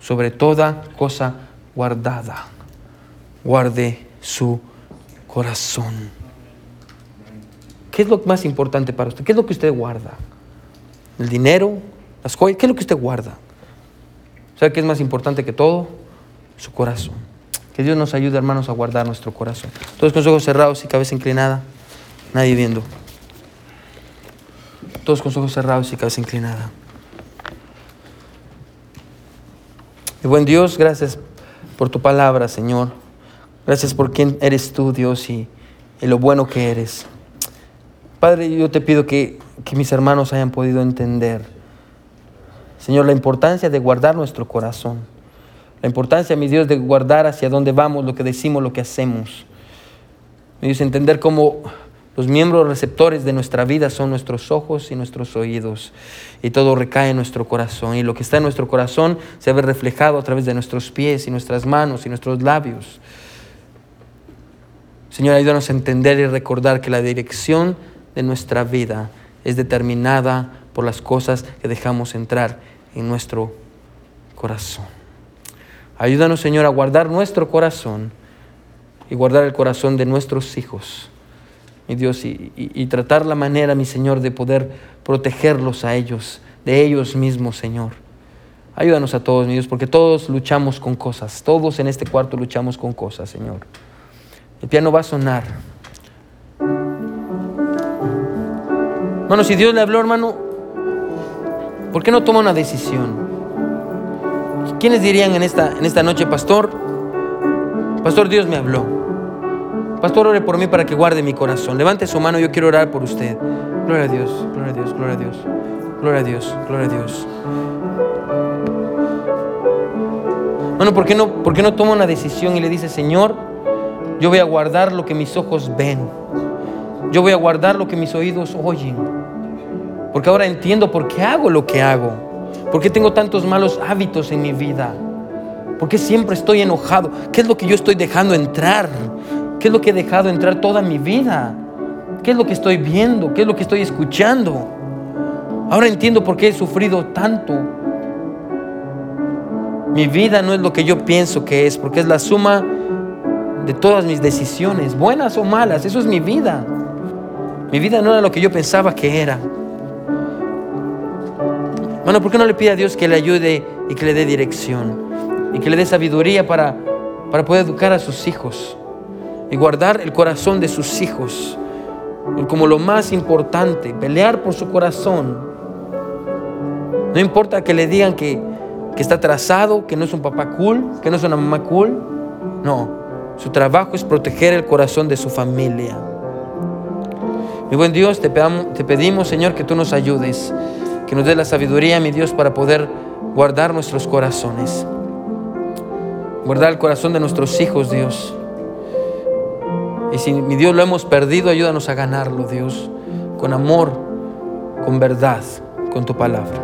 Sobre toda cosa guardada, guarde su corazón. ¿Qué es lo más importante para usted? ¿Qué es lo que usted guarda? ¿El dinero? ¿Las joyas? ¿Qué es lo que usted guarda? ¿Sabe qué es más importante que todo? Su corazón. Que Dios nos ayude, hermanos, a guardar nuestro corazón. Todos con los ojos cerrados y cabeza inclinada. Nadie viendo. Todos con ojos cerrados y cabeza inclinada. Y buen Dios, gracias por tu palabra, Señor. Gracias por quién eres tú, Dios, y, lo bueno que eres. Padre, yo te pido que, que mis hermanos hayan podido entender, Señor, la importancia de guardar nuestro corazón. La importancia, mi Dios, de guardar hacia dónde vamos, lo que decimos, lo que hacemos. Mi Dios, entender cómo los miembros receptores de nuestra vida son nuestros ojos y nuestros oídos. Y todo recae en nuestro corazón. Y lo que está en nuestro corazón se ve reflejado a través de nuestros pies y nuestras manos y nuestros labios. Señor, ayúdanos a entender y recordar que la dirección de nuestra vida es determinada por las cosas que dejamos entrar en nuestro corazón. Ayúdanos, Señor, a guardar nuestro corazón y guardar el corazón de nuestros hijos mi Dios, y, tratar la manera, mi Señor, de poder protegerlos a ellos, de ellos mismos, Señor. Ayúdanos a todos, mi Dios, porque todos luchamos con cosas, todos en este cuarto luchamos con cosas, Señor. El piano va a sonar. Hermano, si Dios le habló, hermano, ¿por qué no toma una decisión? ¿Quiénes dirían en esta, en esta noche, pastor? Pastor, Dios me habló. Pastor, ore por mí para que guarde mi corazón. Levante su mano, yo quiero orar por usted. Gloria a Dios, gloria a Dios, gloria a Dios. Gloria a Dios, gloria a Dios. Bueno, ¿por qué no, por qué no toma una decisión y le dice, Señor, yo voy a guardar lo que mis ojos ven? Yo voy a guardar lo que mis oídos oyen. Porque ahora entiendo por qué hago lo que hago. ¿Por qué tengo tantos malos hábitos en mi vida? ¿Por qué siempre estoy enojado? ¿Qué es lo que yo estoy dejando entrar? ¿Qué es lo que he dejado entrar toda mi vida? ¿Qué es lo que estoy viendo? ¿Qué es lo que estoy escuchando? Ahora entiendo por qué he sufrido tanto. Mi vida no es lo que yo pienso que es, porque es la suma de todas mis decisiones, buenas o malas. Eso es mi vida. Mi vida no era lo que yo pensaba que era. Bueno, ¿por qué no le pide a Dios que le ayude y que le dé dirección? Y que le dé sabiduría para, para poder educar a sus hijos y guardar el corazón de sus hijos como lo más importante, pelear por su corazón. No importa que le digan que, que está atrasado, que no es un papá cool, que no es una mamá cool. No, su trabajo es proteger el corazón de su familia. Mi buen Dios, te pedimos, te pedimos, Señor, que tú nos ayudes, que nos dé la sabiduría, mi Dios, para poder guardar nuestros corazones. Guardar el corazón de nuestros hijos, Dios. Y si mi Dios lo hemos perdido, ayúdanos a ganarlo, Dios, con amor, con verdad, con tu palabra.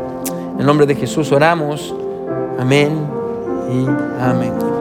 En el nombre de Jesús oramos. Amén y amén.